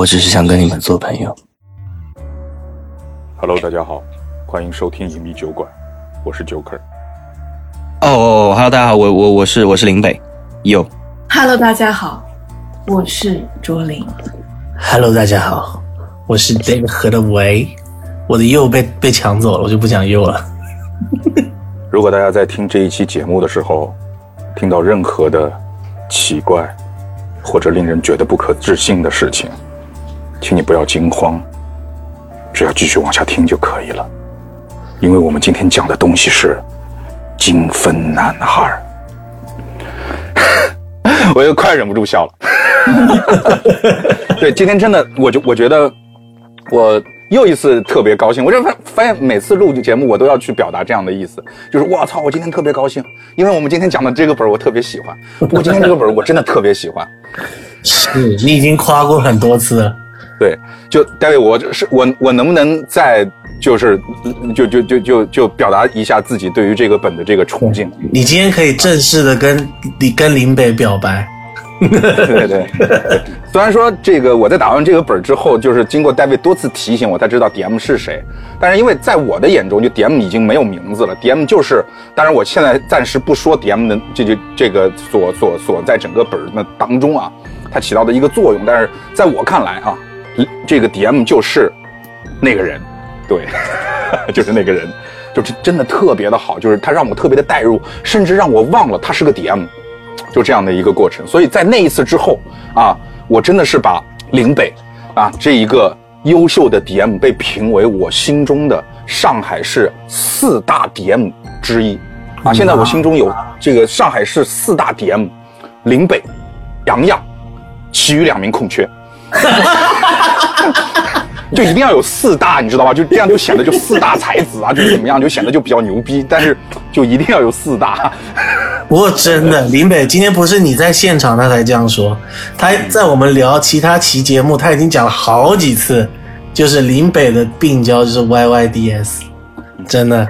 我只是想跟你们做朋友。Hello，大家好，欢迎收听隐秘酒馆，我是 Joker。哦哦，Hello，大家好，我我我是我是林北，有 Hello，大家好，我是卓林。Hello，大家好，我是 David 何的维，我的右被被抢走了，我就不讲右了。如果大家在听这一期节目的时候，听到任何的奇怪或者令人觉得不可置信的事情，请你不要惊慌，只要继续往下听就可以了，因为我们今天讲的东西是精分男孩儿。我又快忍不住笑了。对，今天真的，我就我觉得我又一次特别高兴。我就发发现每次录节目，我都要去表达这样的意思，就是我操，我今天特别高兴，因为我们今天讲的这个本儿我特别喜欢。不过今天这个本儿我真的特别喜欢。是 你已经夸过很多次了。对，就大卫，我是我我能不能再就是就就就就就表达一下自己对于这个本的这个憧憬？你今天可以正式的跟你跟林北表白。对对对，虽然说这个我在打完这个本之后，就是经过戴维多次提醒，我才知道 DM 是谁。但是因为在我的眼中，就 DM 已经没有名字了，DM 就是，当然我现在暂时不说 DM 的这就这个所所所在整个本的当中啊，它起到的一个作用。但是在我看来啊，这个 DM 就是那个人，对，就是那个人，就是真的特别的好，就是他让我特别的带入，甚至让我忘了他是个 DM。就这样的一个过程，所以在那一次之后啊，我真的是把林北啊这一个优秀的 DM 被评为我心中的上海市四大 DM 之一啊。现在我心中有这个上海市四大 DM，林北、杨洋，其余两名空缺。哈哈哈 就一定要有四大，你知道吧？就这样就显得就四大才子啊，就是怎么样，就显得就比较牛逼。但是就一定要有四大。不过真的，林北今天不是你在现场，他才这样说。他在我们聊其他期节目，他已经讲了好几次，就是林北的病娇就是 YYDS，真的。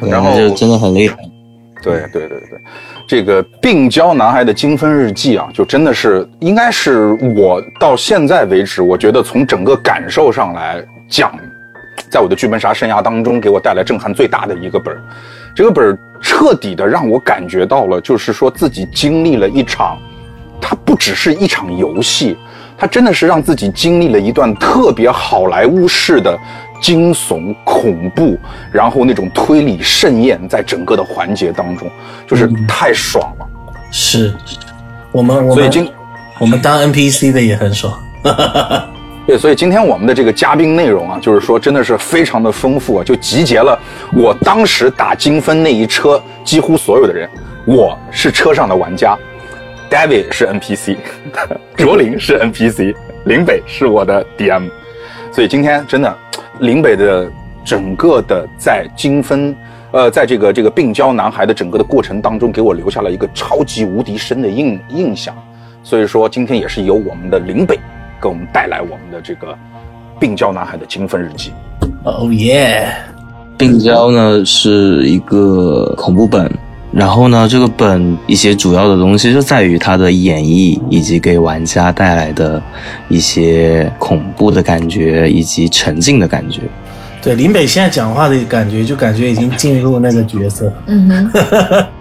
然后就真的很厉害。对对对对，这个病娇男孩的精分日记啊，就真的是应该是我到现在为止，我觉得从整个感受上来讲，在我的剧本杀生涯当中给我带来震撼最大的一个本儿。这个本儿彻底的让我感觉到了，就是说自己经历了一场，它不只是一场游戏，它真的是让自己经历了一段特别好莱坞式的。惊悚、恐怖，然后那种推理盛宴，在整个的环节当中，就是太爽了。是，我们我们所以今我们当 NPC 的也很爽。对，所以今天我们的这个嘉宾内容啊，就是说真的是非常的丰富啊，就集结了我当时打金分那一车几乎所有的人。我是车上的玩家，David 是 NPC，卓林是 NPC，林北是我的 DM。所以今天真的。林北的整个的在精分，呃，在这个这个病娇男孩的整个的过程当中，给我留下了一个超级无敌深的印印象。所以说，今天也是由我们的林北给我们带来我们的这个病娇男孩的精分日记。哦耶！病娇呢是一个恐怖本，然后呢，这个本一些主要的东西就在于它的演绎，以及给玩家带来的一些恐怖的感觉，以及沉浸的感觉。对，林北现在讲话的感觉，就感觉已经进入那个角色。嗯哼。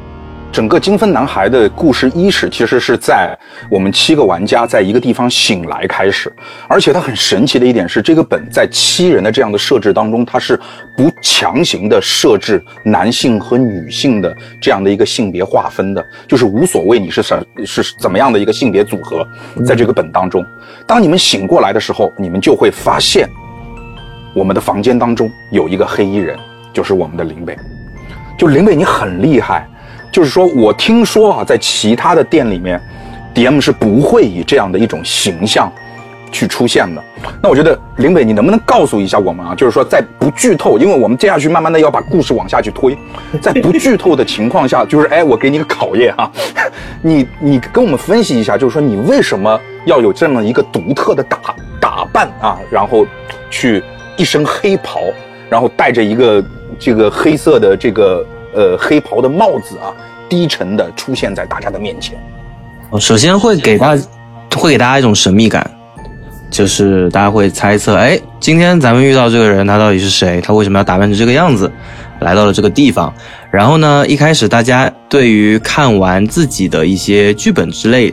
整个精分男孩的故事伊始其实是在我们七个玩家在一个地方醒来开始，而且它很神奇的一点是，这个本在七人的这样的设置当中，它是不强行的设置男性和女性的这样的一个性别划分的，就是无所谓你是什是怎么样的一个性别组合，在这个本当中，当你们醒过来的时候，你们就会发现，我们的房间当中有一个黑衣人，就是我们的林北，就林北你很厉害。就是说，我听说啊，在其他的店里面，DM 是不会以这样的一种形象去出现的。那我觉得林北，你能不能告诉一下我们啊？就是说，在不剧透，因为我们接下去慢慢的要把故事往下去推，在不剧透的情况下，就是哎，我给你个考验啊，你你跟我们分析一下，就是说你为什么要有这么一个独特的打打扮啊？然后去一身黑袍，然后带着一个这个黑色的这个。呃，黑袍的帽子啊，低沉的出现在大家的面前。首先会给大家会给大家一种神秘感，就是大家会猜测，哎，今天咱们遇到这个人，他到底是谁？他为什么要打扮成这个样子，来到了这个地方？然后呢，一开始大家对于看完自己的一些剧本之类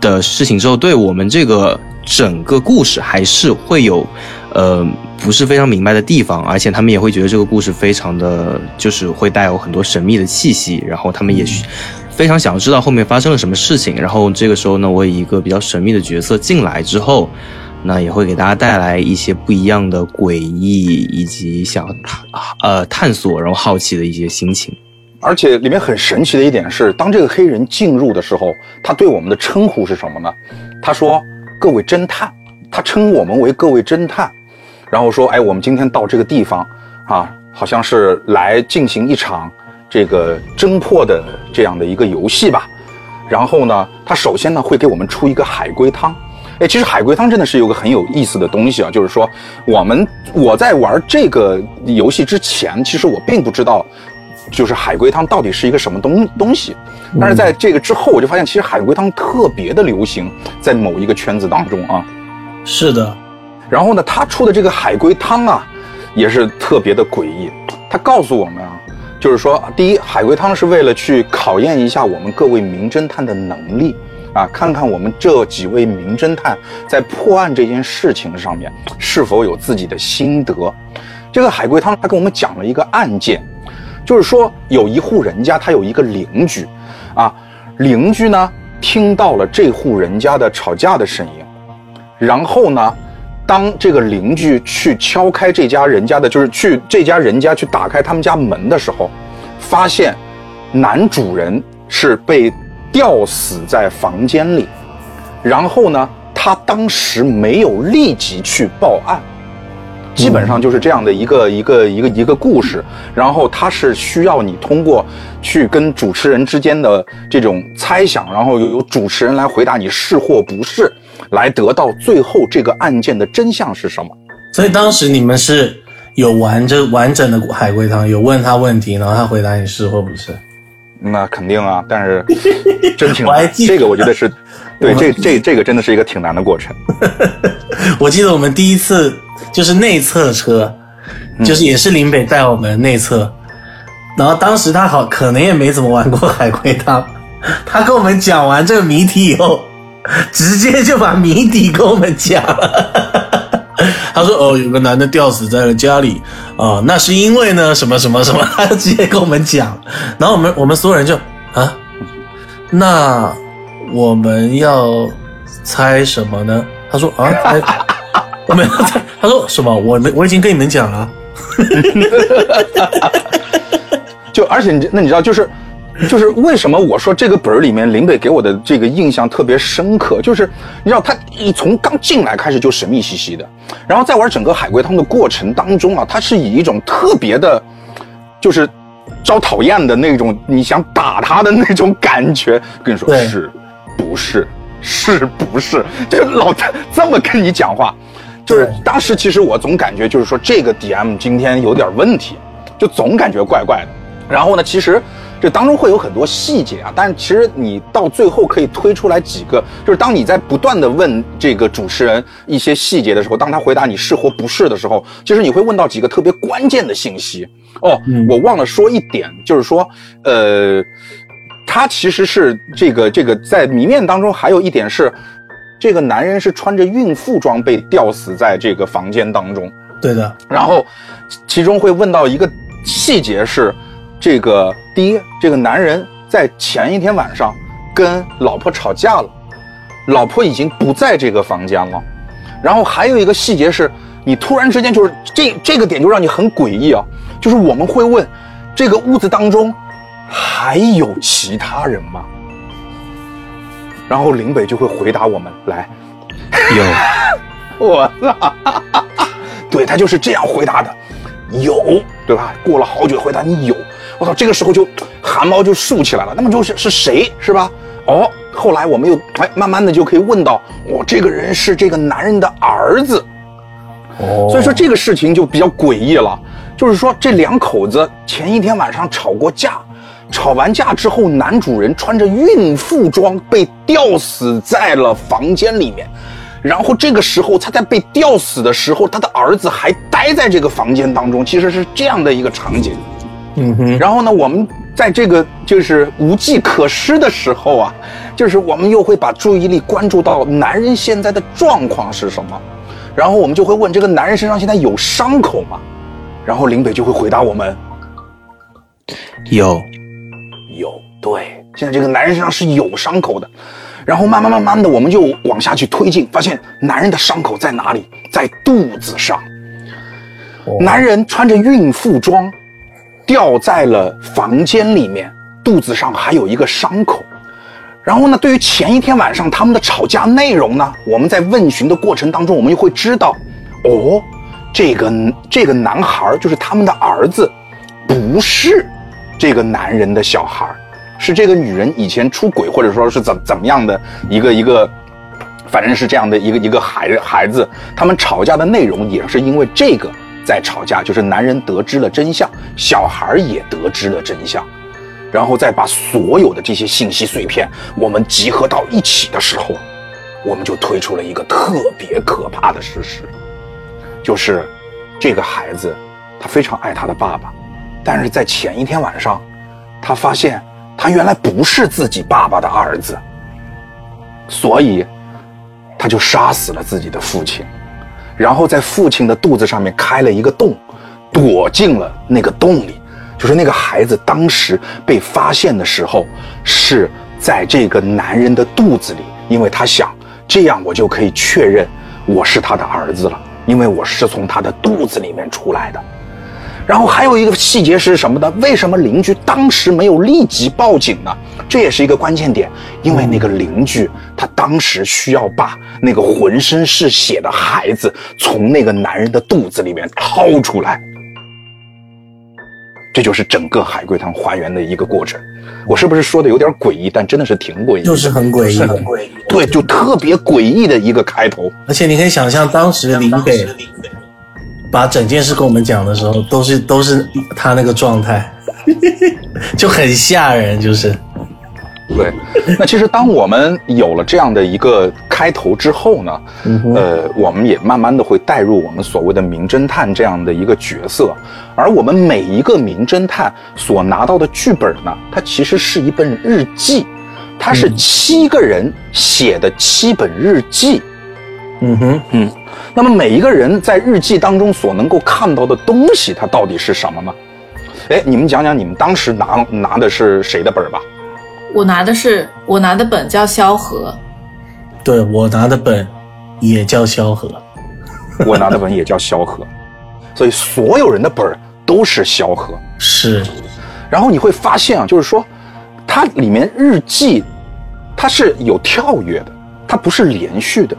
的事情之后，对我们这个整个故事还是会有，呃，不是非常明白的地方，而且他们也会觉得这个故事非常的，就是会带有很多神秘的气息，然后他们也非常想要知道后面发生了什么事情。然后这个时候呢，我以一个比较神秘的角色进来之后，那也会给大家带来一些不一样的诡异，以及想探呃探索然后好奇的一些心情。而且里面很神奇的一点是，当这个黑人进入的时候，他对我们的称呼是什么呢？他说：“各位侦探。”他称我们为各位侦探，然后说：“哎，我们今天到这个地方啊，好像是来进行一场这个侦破的这样的一个游戏吧。”然后呢，他首先呢会给我们出一个海龟汤。哎，其实海龟汤真的是有个很有意思的东西啊，就是说我们我在玩这个游戏之前，其实我并不知道。就是海龟汤到底是一个什么东东西，但是在这个之后，我就发现其实海龟汤特别的流行，在某一个圈子当中啊。是的，然后呢，他出的这个海龟汤啊，也是特别的诡异。他告诉我们啊，就是说，第一，海龟汤是为了去考验一下我们各位名侦探的能力啊，看看我们这几位名侦探在破案这件事情上面是否有自己的心得。这个海龟汤他跟我们讲了一个案件。就是说，有一户人家，他有一个邻居，啊，邻居呢听到了这户人家的吵架的声音，然后呢，当这个邻居去敲开这家人家的，就是去这家人家去打开他们家门的时候，发现男主人是被吊死在房间里，然后呢，他当时没有立即去报案。基本上就是这样的一个一个一个一个故事，然后它是需要你通过去跟主持人之间的这种猜想，然后由主持人来回答你是或不是，来得到最后这个案件的真相是什么。所以当时你们是有玩这完整的海龟汤，有问他问题，然后他回答你是或不是。那肯定啊，但是 真挺这个，我觉得是 对这这这个真的是一个挺难的过程。我记得我们第一次就是内测车，就是也是林北带我们内测，然后当时他好可能也没怎么玩过海龟汤，他跟我们讲完这个谜题以后，直接就把谜底跟我们讲了。他说：“哦，有个男的吊死在了家里，啊、那是因为呢什么什么什么，他就直接跟我们讲。然后我们我们所有人就啊，那我们要猜什么呢？他说啊，猜我们要猜。他说什么？我们我已经跟你们讲了。就而且你那你知道就是。就是为什么我说这个本儿里面林北给我的这个印象特别深刻，就是你知道他一从刚进来开始就神秘兮兮的，然后在玩整个海龟汤的过程当中啊，他是以一种特别的，就是招讨厌的那种，你想打他的那种感觉，跟你说是不是？是不是，就老他这么跟你讲话，就是当时其实我总感觉就是说这个 DM 今天有点问题，就总感觉怪怪的。然后呢，其实这当中会有很多细节啊，但是其实你到最后可以推出来几个，就是当你在不断的问这个主持人一些细节的时候，当他回答你是或不是的时候，其实你会问到几个特别关键的信息。哦，我忘了说一点，就是说，呃，他其实是这个这个在谜面当中还有一点是，这个男人是穿着孕妇装被吊死在这个房间当中。对的，然后其中会问到一个细节是，这个第一，这个男人在前一天晚上跟老婆吵架了，老婆已经不在这个房间了。然后还有一个细节是，你突然之间就是这这个点就让你很诡异啊，就是我们会问，这个屋子当中还有其他人吗？然后林北就会回答我们来，有，我操！对他就是这样回答的，有，对吧？过了好久回答你有，我操，这个时候就汗毛就竖起来了。那么就是是谁，是吧？哦，后来我们又哎，慢慢的就可以问到，哦，这个人是这个男人的儿子。哦所以说这个事情就比较诡异了，就是说这两口子前一天晚上吵过架，吵完架之后，男主人穿着孕妇装被吊死在了房间里面。然后这个时候，他在被吊死的时候，他的儿子还待在这个房间当中，其实是这样的一个场景。嗯哼，然后呢，我们在这个就是无计可施的时候啊，就是我们又会把注意力关注到男人现在的状况是什么，然后我们就会问这个男人身上现在有伤口吗？然后林北就会回答我们有，有，对，现在这个男人身上是有伤口的。然后慢慢慢慢的，我们就往下去推进，发现男人的伤口在哪里？在肚子上。男人穿着孕妇装，掉在了房间里面，肚子上还有一个伤口。然后呢，对于前一天晚上他们的吵架内容呢，我们在问询的过程当中，我们又会知道，哦，这个这个男孩就是他们的儿子，不是这个男人的小孩。是这个女人以前出轨，或者说是怎怎么样的一个一个，反正是这样的一个一个孩孩子，他们吵架的内容也是因为这个在吵架，就是男人得知了真相，小孩也得知了真相，然后再把所有的这些信息碎片我们集合到一起的时候，我们就推出了一个特别可怕的事实，就是这个孩子他非常爱他的爸爸，但是在前一天晚上，他发现。他原来不是自己爸爸的儿子，所以他就杀死了自己的父亲，然后在父亲的肚子上面开了一个洞，躲进了那个洞里。就是那个孩子当时被发现的时候，是在这个男人的肚子里，因为他想这样我就可以确认我是他的儿子了，因为我是从他的肚子里面出来的。然后还有一个细节是什么呢？为什么邻居当时没有立即报警呢？这也是一个关键点，因为那个邻居他当时需要把那个浑身是血的孩子从那个男人的肚子里面掏出来。这就是整个海龟汤还原的一个过程。我是不是说的有点诡异？但真的是挺诡异，就是很诡异，很诡异。对，就特别诡异的一个开头。而且你可以想象，当时林北。把整件事跟我们讲的时候，都是都是他那个状态，就很吓人，就是。对，那其实当我们有了这样的一个开头之后呢，呃，我们也慢慢的会带入我们所谓的名侦探这样的一个角色，而我们每一个名侦探所拿到的剧本呢，它其实是一本日记，它是七个人写的七本日记。嗯哼，嗯。那么每一个人在日记当中所能够看到的东西，它到底是什么呢？哎，你们讲讲你们当时拿拿的是谁的本吧？我拿的是我拿的本叫萧何，对我拿的本也叫萧何，我拿的本也叫萧何，所以所有人的本都是萧何。是，然后你会发现啊，就是说，它里面日记它是有跳跃的，它不是连续的。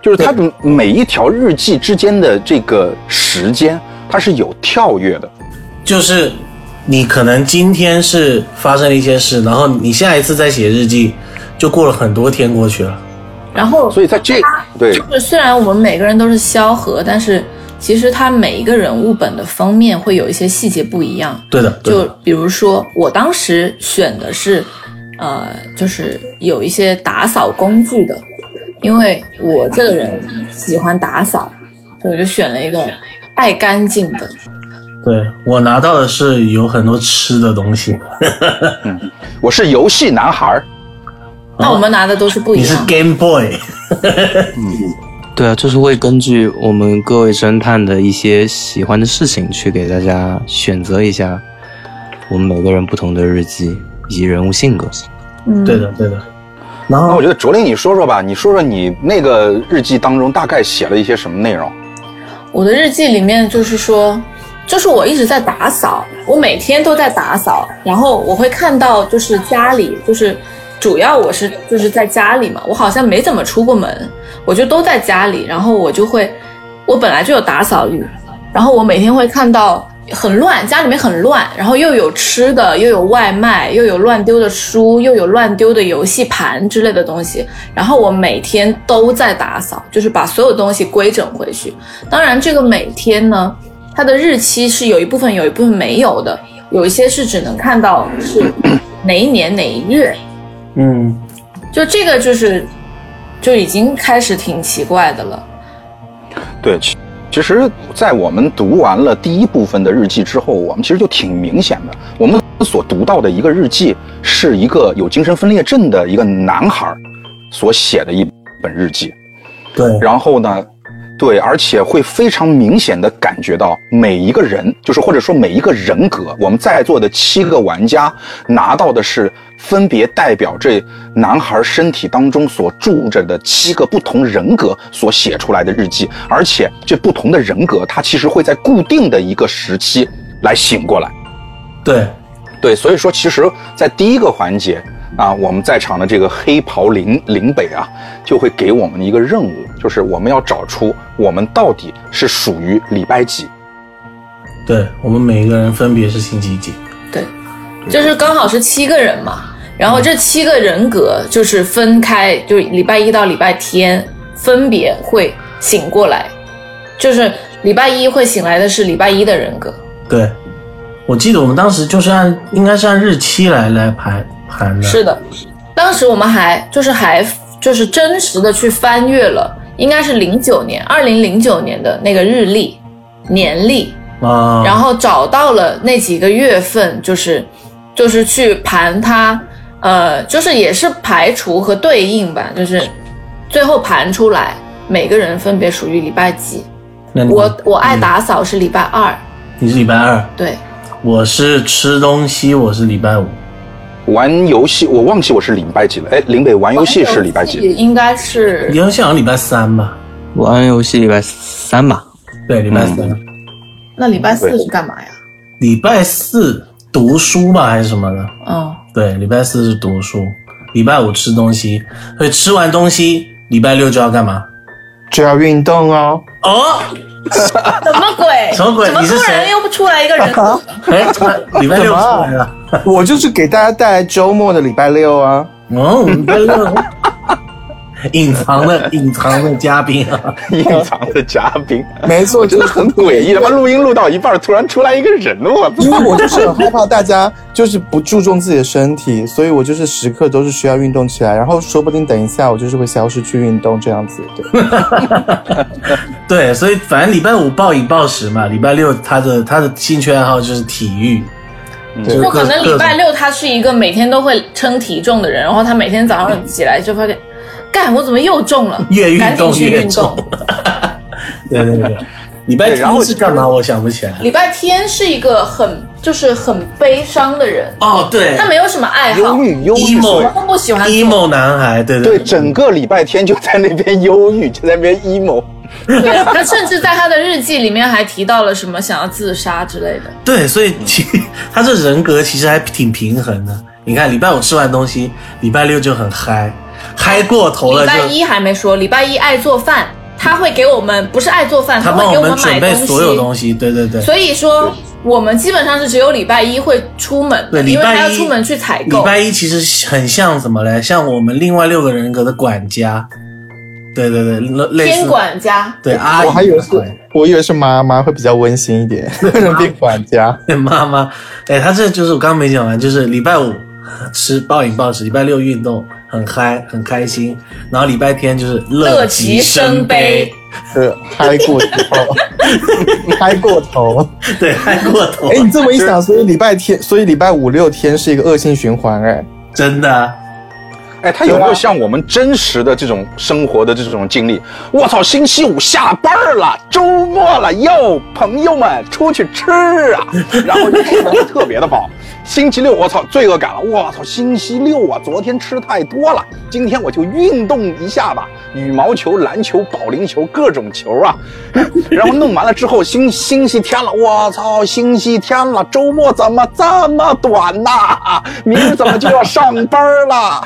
就是它的每一条日记之间的这个时间，它是有跳跃的。就是你可能今天是发生了一些事，然后你下一次再写日记，就过了很多天过去了。然后，所以在这对，就是虽然我们每个人都是萧何，但是其实他每一个人物本的封面会有一些细节不一样。对的，就比如说我当时选的是，呃，就是有一些打扫工具的。因为我这个人喜欢打扫，所以我就选了一个爱干净的。对我拿到的是有很多吃的东西。我是游戏男孩儿那我们拿的都是不一样。你是 Game Boy。嗯，对啊，就是会根据我们各位侦探的一些喜欢的事情，去给大家选择一下我们每个人不同的日记以及人物性格。嗯，对的，对的。那我觉得卓林，你说说吧，你说说你那个日记当中大概写了一些什么内容？我的日记里面就是说，就是我一直在打扫，我每天都在打扫，然后我会看到就是家里，就是主要我是就是在家里嘛，我好像没怎么出过门，我就都在家里，然后我就会，我本来就有打扫欲，然后我每天会看到。很乱，家里面很乱，然后又有吃的，又有外卖，又有乱丢的书，又有乱丢的游戏盘之类的东西。然后我每天都在打扫，就是把所有东西规整回去。当然，这个每天呢，它的日期是有一部分有一部分没有的。有一些是只能看到是 哪一年哪一月，嗯，就这个就是就已经开始挺奇怪的了。对，其其实，在我们读完了第一部分的日记之后，我们其实就挺明显的，我们所读到的一个日记是一个有精神分裂症的一个男孩所写的一本日记。对，然后呢，对，而且会非常明显的感觉到每一个人，就是或者说每一个人格，我们在座的七个玩家拿到的是分别代表这男孩身体当中所住着的七个不同人格所写出来的日记，而且这不同的人格，它其实会在固定的一个时期来醒过来。对，对，所以说，其实，在第一个环节啊，我们在场的这个黑袍林林北啊，就会给我们一个任务，就是我们要找出我们到底是属于礼拜几。对我们每一个人分别是星期几？对，就是刚好是七个人嘛，然后这七个人格就是分开，就是礼拜一到礼拜天分别会醒过来，就是礼拜一会醒来的是礼拜一的人格，对，我记得我们当时就是按应该是按日期来来盘是的，当时我们还就是还就是真实的去翻阅了，应该是零九年，二零零九年的那个日历年历，啊，然后找到了那几个月份，就是就是去盘它，呃，就是也是排除和对应吧，就是最后盘出来每个人分别属于礼拜几。那我我爱打扫是礼拜二，你是礼拜二，对，我是吃东西，我是礼拜五。玩游戏，我忘记我是礼拜几了。哎，林北玩游戏是礼拜几？应该是你好像礼拜三吧？玩游戏礼拜三吧，对，礼拜三。那礼拜四是干嘛呀？礼拜四读书吧，还是什么的？嗯，对，礼拜四是读书，礼拜五吃东西，所以吃完东西，礼拜六就要干嘛？就要运动哦。哦，什么鬼？什么鬼怎么突然又不出来一个人？哎，礼拜六出来了。我就是给大家带来周末的礼拜六啊。哦，礼拜六，隐藏的隐藏的嘉宾啊，隐藏的嘉宾，没错，真的很诡异。他妈录音录到一半，突然出来一个人，我因为我就是很害怕大家就是不注重自己的身体，所以我就是时刻都是需要运动起来，然后说不定等一下我就是会消失去运动这样子。对，对，所以反正礼拜五暴饮暴食嘛，礼拜六他的他的兴趣爱好就是体育，就不可能礼拜六他是一个每天都会称体重的人，然后他每天早上起来就发现，干我怎么又中了？越运动越去运。对对对，礼拜天是干嘛？我想不起来。礼拜天是一个很就是很悲伤的人，哦，对他没有什么爱好，忧郁忧郁。什么都不喜欢做 emo 男孩，对对，对整个礼拜天就在那边忧郁，就在那边 emo。对，他甚至在他的日记里面还提到了什么想要自杀之类的。对，所以其他这人格其实还挺平衡的。你看，礼拜五吃完东西，礼拜六就很嗨，嗨过头了礼拜一还没说，礼拜一爱做饭，他会给我们不是爱做饭，他会给我们准备们买东所有。东西，对对对。所以说，我们基本上是只有礼拜一会出门的，对，礼因为他拜一要出门去采购。礼拜一其实很像什么嘞？像我们另外六个人格的管家。对对对，类类似天管家，对阿姨，我还以为是，我以为是妈妈会比较温馨一点，人变管家。对妈妈。哎，他这就是我刚刚没讲完，就是礼拜五吃暴饮暴食，礼拜六运动很嗨很开心，然后礼拜天就是乐极极生悲。是嗨过头，嗨过头。对，嗨过头，哎，你这么一想，所以礼拜天，所以礼拜五六天是一个恶性循环，哎，真的。哎，他有没有像我们真实的这种生活的这种经历？我操，星期五下班了，周末了，哟，朋友们出去吃啊，然后就吃的特别的饱。星期六，我操，罪恶感了，我操，星期六啊，昨天吃太多了，今天我就运动一下吧，羽毛球、篮球、保龄球，各种球啊。然后弄完了之后，星星期天了，我操，星期天了，周末怎么这么短呐、明儿怎么就要上班了？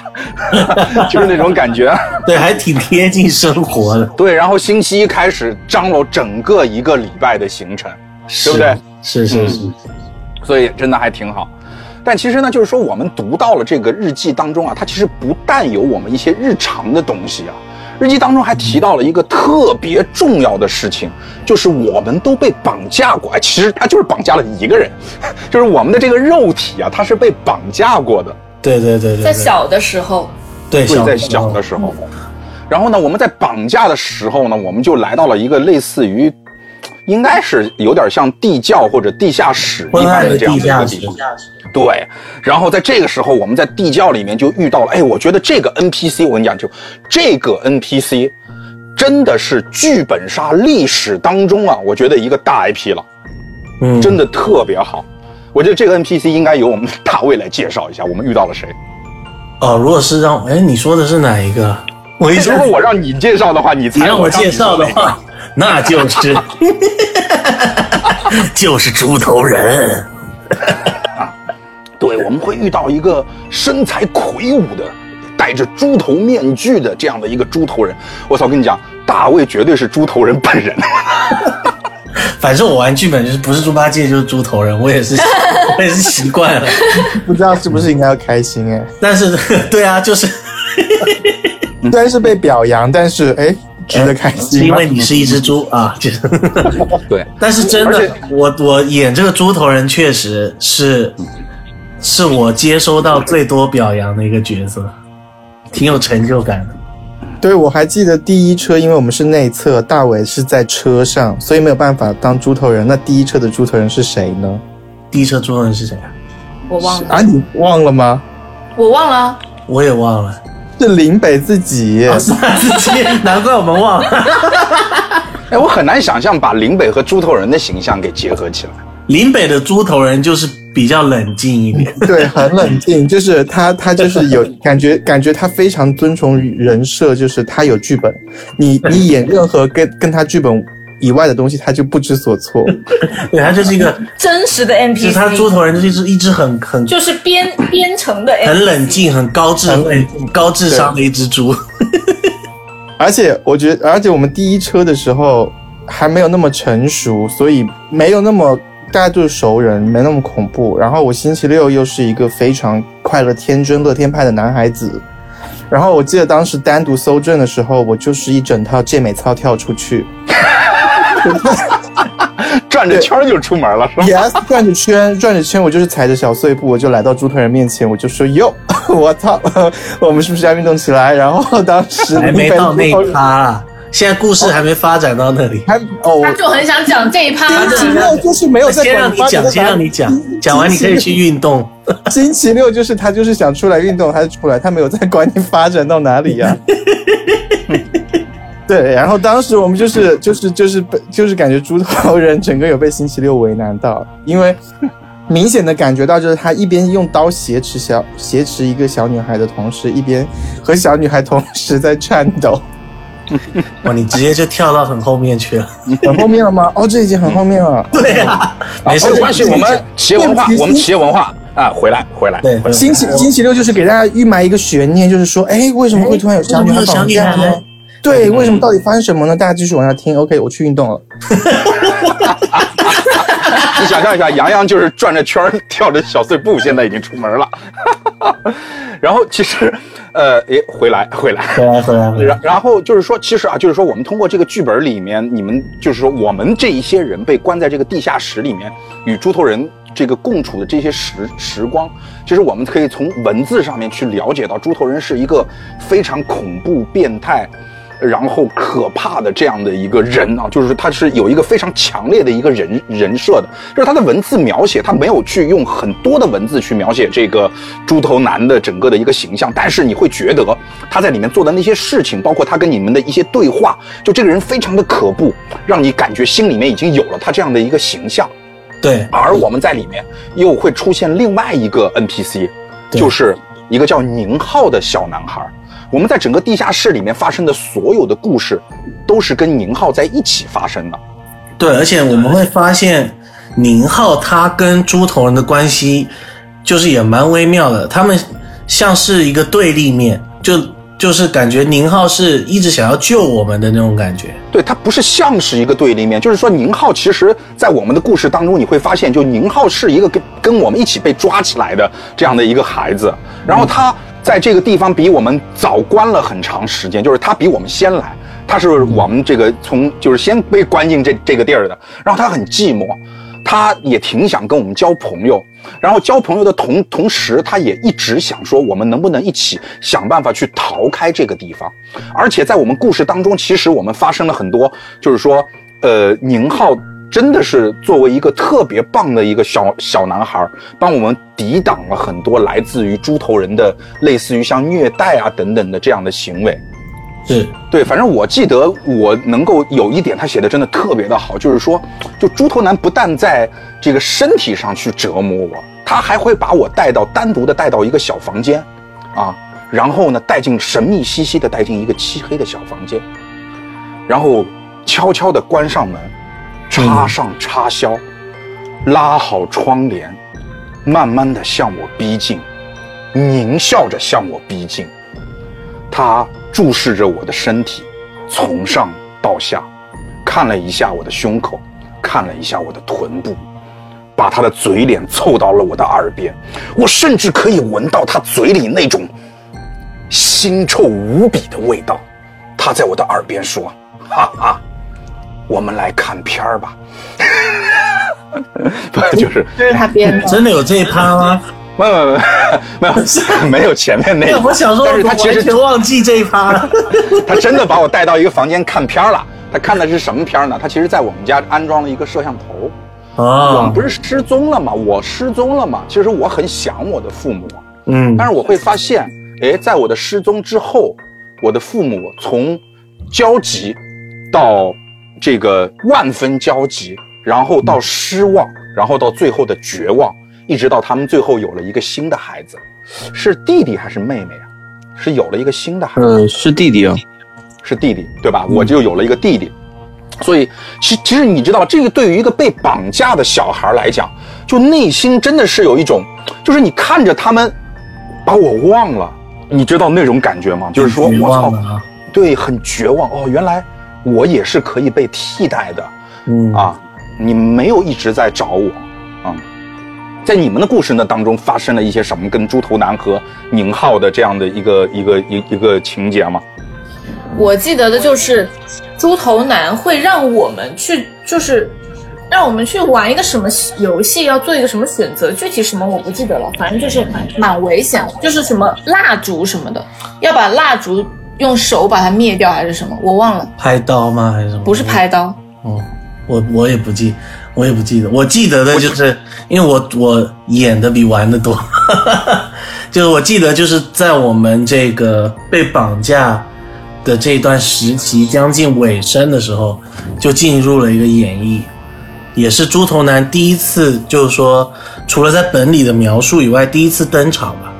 就是那种感觉。对，还挺贴近生活的，对，然后星期一开始张罗整个一个礼拜的行程，对不对？是是是，所以真的还挺好。但其实呢，就是说我们读到了这个日记当中啊，它其实不但有我们一些日常的东西啊，日记当中还提到了一个特别重要的事情，就是我们都被绑架过。哎，其实他就是绑架了一个人，就是我们的这个肉体啊，它是被绑架过的。对对对对，在小的时候，对对，在小小的时候。然后呢，我们在绑架的时候呢，我们就来到了一个类似于，应该是有点像地窖或者地下室一般的这样地下室的一个地方。对，然后在这个时候，我们在地窖里面就遇到了，哎，我觉得这个 NPC，我跟你讲，就这个 NPC，真的是剧本杀历史当中啊，我觉得一个大 IP 了，嗯，真的特别好。我觉得这个 NPC 应该由我们大卫来介绍一下，我们遇到了谁？哦，如果是让哎，你说的是哪一个？我一直如果我让你介绍的话，你你让我介绍的话，那就是 就是猪头人。对，我们会遇到一个身材魁梧的、戴着猪头面具的这样的一个猪头人。我操，跟你讲，大卫绝对是猪头人本人。反正我玩剧本就是不是猪八戒就是猪头人，我也是 我也是习惯了。不知道是不是应该要开心哎？但是 对啊，就是 虽然是被表扬，但是哎，值得开心是。因为你是一只猪啊，就是。对，但是真的，我我演这个猪头人确实是，是我接收到最多表扬的一个角色，挺有成就感的。对，我还记得第一车，因为我们是内测，大伟是在车上，所以没有办法当猪头人。那第一车的猪头人是谁呢？第一车猪头人是谁啊？我忘了，啊，你忘了吗？我忘了啊，我也忘了，是林北自己。哦是他自己，难怪我们忘了。哎，我很难想象把林北和猪头人的形象给结合起来。林北的猪头人就是比较冷静一点，对，很冷静，就是他，他就是有 感觉，感觉他非常遵从人设，就是他有剧本，你你演任何跟跟他剧本以外的东西，他就不知所措。对他就是一个，真实的就是 NPC，他猪头人就是一只一只很很就是编编程的 NPC，很冷静、很高智慧、高智商的一只猪。而且我觉得，而且我们第一车的时候还没有那么成熟，所以没有那么大家都是熟人，没那么恐怖。然后我星期六又是一个非常快乐、天真、乐天派的男孩子。然后我记得当时单独搜证的时候，我就是一整套健美操跳出去 转着圈儿就出门了，是吧？，yes，转着圈，转着圈，我就是踩着小碎步，我就来到猪头人面前，我就说哟，我操，我们是不是要运动起来？然后当时还没到那一趴啊，现在故事还没发展到那里。还哦，他就很想讲这一趴。星期六就是没有在先管让你讲，先让你讲，讲完你可以去运动。星期六就是他就是想出来运动，他就出来，他没有在管你发展到哪里呀、对，然后当时我们就是就是就是被就是感觉猪头人整个有被星期六为难到，因为明显的感觉到就是他一边用刀挟持小挟持一个小女孩的同时，一边和小女孩同时在颤抖。哇，你直接就跳到很后面去了。很后面了吗？哦，这已经很后面了。对啊，没事没关系，我们企业文化我们企业文化啊，回来回来。对，星期星期六就是给大家预埋一个悬念，就是说，哎，为什么会突然有小女孩绑架呢？对，为什么到底发生什么呢？大家继续往下听。OK，我去运动了。你想象一下，杨洋就是转着圈儿 跳着小碎步，现在已经出门了。然后其实，呃，诶，回来回来。回来回来回来。然然后就是说，其实啊，就是说，我们通过这个剧本里面，你们就是说，我们这一些人被关在这个地下室里面，与猪头人这个共处的这些时时光，其实我们可以从文字上面去了解到，猪头人是一个非常恐怖、变态。然后可怕的这样的一个人啊，就是他是有一个非常强烈的一个人人设的，就是他的文字描写，他没有去用很多的文字去描写这个猪头男的整个的一个形象，但是你会觉得他在里面做的那些事情，包括他跟你们的一些对话，就这个人非常的可怖，让你感觉心里面已经有了他这样的一个形象。对，而我们在里面又会出现另外一个 NPC，对就是一个叫宁浩的小男孩。我们在整个地下室里面发生的所有的故事，都是跟宁浩在一起发生的。对，而且我们会发现宁浩他跟猪头人的关系就是也蛮微妙的，他们像是一个对立面，就就是感觉宁浩是一直想要救我们的那种感觉。对他不是像是一个对立面，就是说宁浩其实，在我们的故事当中，你会发现，就宁浩是一个跟跟我们一起被抓起来的这样的一个孩子，然后他在这个地方比我们早关了很长时间，就是他比我们先来，他是我们这个从就是先被关进这这个地儿的，然后他很寂寞，他也挺想跟我们交朋友，然后交朋友的同同时，他也一直想说我们能不能一起想办法去逃开这个地方，而且在我们故事当中，其实我们发生了很多，就是说，呃，宁浩。真的是作为一个特别棒的一个小小男孩，帮我们抵挡了很多来自于猪头人的类似于像虐待啊等等的这样的行为。是对，反正我记得我能够有一点他写的真的特别的好，就是说，就猪头男不但在这个身体上去折磨我，他还会把我带到单独的带到一个小房间，啊，然后呢带进神秘兮兮的带进一个漆黑的小房间，然后悄悄的关上门。插上插销，拉好窗帘，慢慢的向我逼近，狞笑着向我逼近。他注视着我的身体，从上到下，看了一下我的胸口，看了一下我的臀部，把他的嘴脸凑到了我的耳边，我甚至可以闻到他嘴里那种腥臭无比的味道。他在我的耳边说：“哈哈。”我们来看片儿吧，不就是 这是他编的，真的有这一趴吗？没有没有没有没有前面那个。我想说，但是他其实忘记这一趴了。他真的把我带到一个房间看片儿了。他看的是什么片儿呢？他其实在我们家安装了一个摄像头。啊，我们不是失踪了吗？我失踪了吗？其实我很想我的父母，嗯，但是我会发现，哎，在我的失踪之后，我的父母从焦急到。这个万分焦急，然后到失望，然后到最后的绝望，一直到他们最后有了一个新的孩子，是弟弟还是妹妹啊？是有了一个新的孩子，嗯，是弟弟啊，是弟弟，对吧？我就有了一个弟弟，所以其其实你知道，这个对于一个被绑架的小孩来讲，就内心真的是有一种，就是你看着他们把我忘了，你知道那种感觉吗？就是说我操，对，很绝望哦，原来。我也是可以被替代的，嗯啊，你没有一直在找我，啊，在你们的故事呢当中发生了一些什么跟猪头男和宁浩的这样的一个一个一一个情节吗？我记得的就是猪头男会让我们去，就是让我们去玩一个什么游戏，要做一个什么选择，具体什么我不记得了，反正就是蛮危险，就是什么蜡烛什么的，要把蜡烛。用手把它灭掉还是什么？我忘了。拍刀吗？还是什么？不是拍刀。哦，我我也不记，我也不记得。我记得的就是，因为我我演的比玩的多，就是我记得就是在我们这个被绑架的这段时期将近尾声的时候，就进入了一个演绎，也是猪头男第一次，就是说除了在本里的描述以外，第一次登场吧。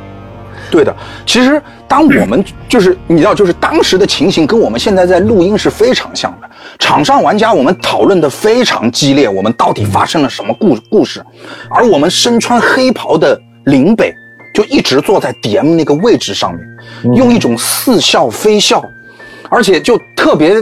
对的，其实当我们就是你知道，就是当时的情形跟我们现在在录音是非常像的。场上玩家我们讨论的非常激烈，我们到底发生了什么故故事？而我们身穿黑袍的林北就一直坐在 DM 那个位置上面，用一种似笑非笑，而且就特别，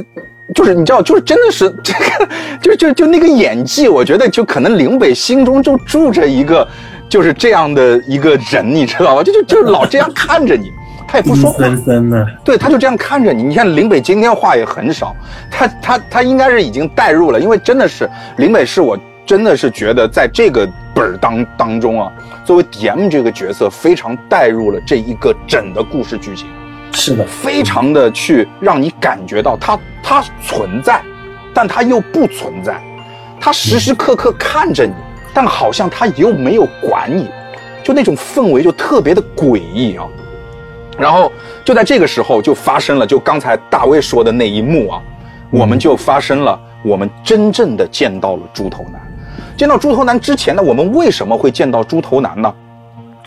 就是你知道，就是真的是这个，就就就那个演技，我觉得就可能林北心中就住着一个。就是这样的一个人，你知道吗？就就就老这样看着你，他也不说话。森森的，对，他就这样看着你。你看林北今天话也很少，他他他应该是已经带入了，因为真的是林北是我真的是觉得在这个本儿当当中啊，作为 DM 这个角色非常带入了这一个整的故事剧情。是的，非常的去让你感觉到他他存在，但他又不存在，他时时刻刻看着你。但好像他又没有管你，就那种氛围就特别的诡异啊。然后就在这个时候就发生了，就刚才大卫说的那一幕啊，我们就发生了，我们真正的见到了猪头男。见到猪头男之前呢，我们为什么会见到猪头男呢？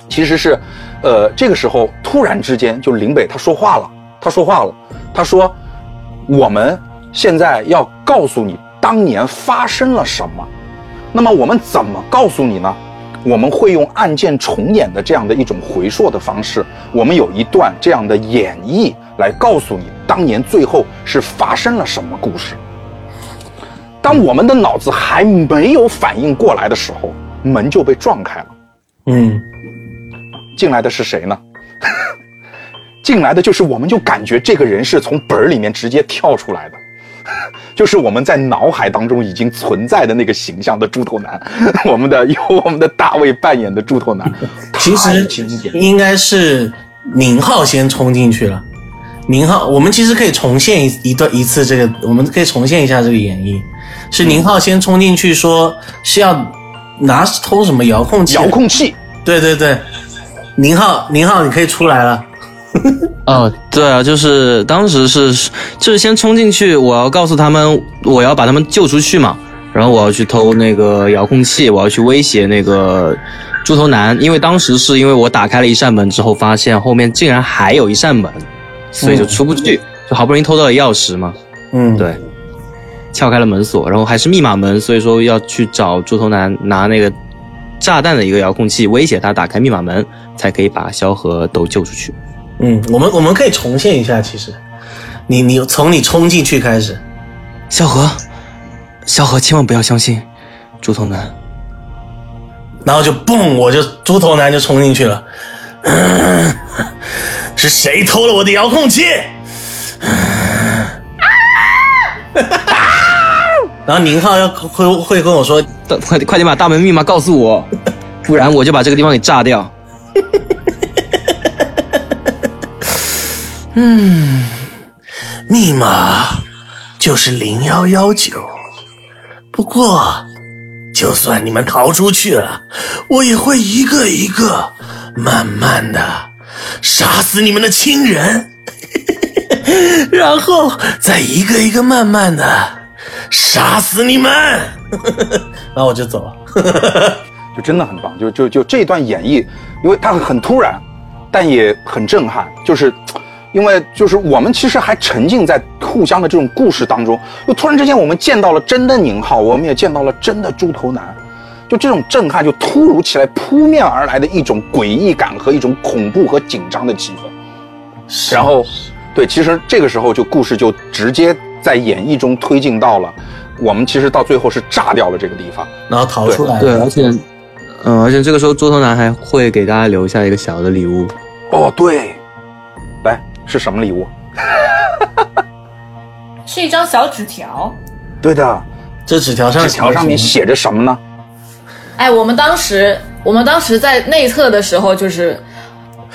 其实是，呃，这个时候突然之间就林北他说话了，他说话了，他说，我们现在要告诉你当年发生了什么。那么我们怎么告诉你呢？我们会用案件重演的这样的一种回溯的方式，我们有一段这样的演绎来告诉你当年最后是发生了什么故事。当我们的脑子还没有反应过来的时候，门就被撞开了。嗯，进来的是谁呢？进来的就是我们就感觉这个人是从本儿里面直接跳出来的。就是我们在脑海当中已经存在的那个形象的猪头男，我们的 由我们的大卫扮演的猪头男，其实。应该是宁浩先冲进去了。宁浩，我们其实可以重现一一段一次这个，我们可以重现一下这个演绎。是宁浩先冲进去说是要拿偷什么遥控器？遥控器，对对对，宁浩宁浩你可以出来了。哦，对啊，就是当时是就是先冲进去，我要告诉他们我要把他们救出去嘛，然后我要去偷那个遥控器，我要去威胁那个猪头男，因为当时是因为我打开了一扇门之后，发现后面竟然还有一扇门，所以就出不去，就好不容易偷到了钥匙嘛，嗯，对，撬开了门锁，然后还是密码门，所以说要去找猪头男拿那个炸弹的一个遥控器威胁他打开密码门，才可以把萧何都救出去。嗯，我们我们可以重现一下，其实，你你从你冲进去开始，萧何，萧何千万不要相信猪头男。然后就嘣，我就猪头男就冲进去了。是谁偷了我的遥控器？然后宁浩要会会跟我说，快快点把大门密码告诉我，不然我就把这个地方给炸掉。嗯密码就是零幺幺九。不过，就算你们逃出去了，我也会一个一个慢慢的杀死你们的亲人，然后再一个一个慢慢的杀死你们。然后我就走了。就真的很棒，就就就这段演绎，因为它很突然，但也很震撼，就是。因为就是我们其实还沉浸在互相的这种故事当中，就突然之间我们见到了真的宁浩，我们也见到了真的猪头男，就这种震撼就突如其来扑面而来的一种诡异感和一种恐怖和紧张的气氛。然后，对，其实这个时候就故事就直接在演绎中推进到了，我们其实到最后是炸掉了这个地方。然后逃出来了。对，而且，嗯，而且这个时候猪头男还会给大家留下一个小的礼物。哦，对，来是什么礼物？是一张小纸条。对的，这纸条上纸条上面写着什么呢？哎，我们当时我们当时在内测的时候，就是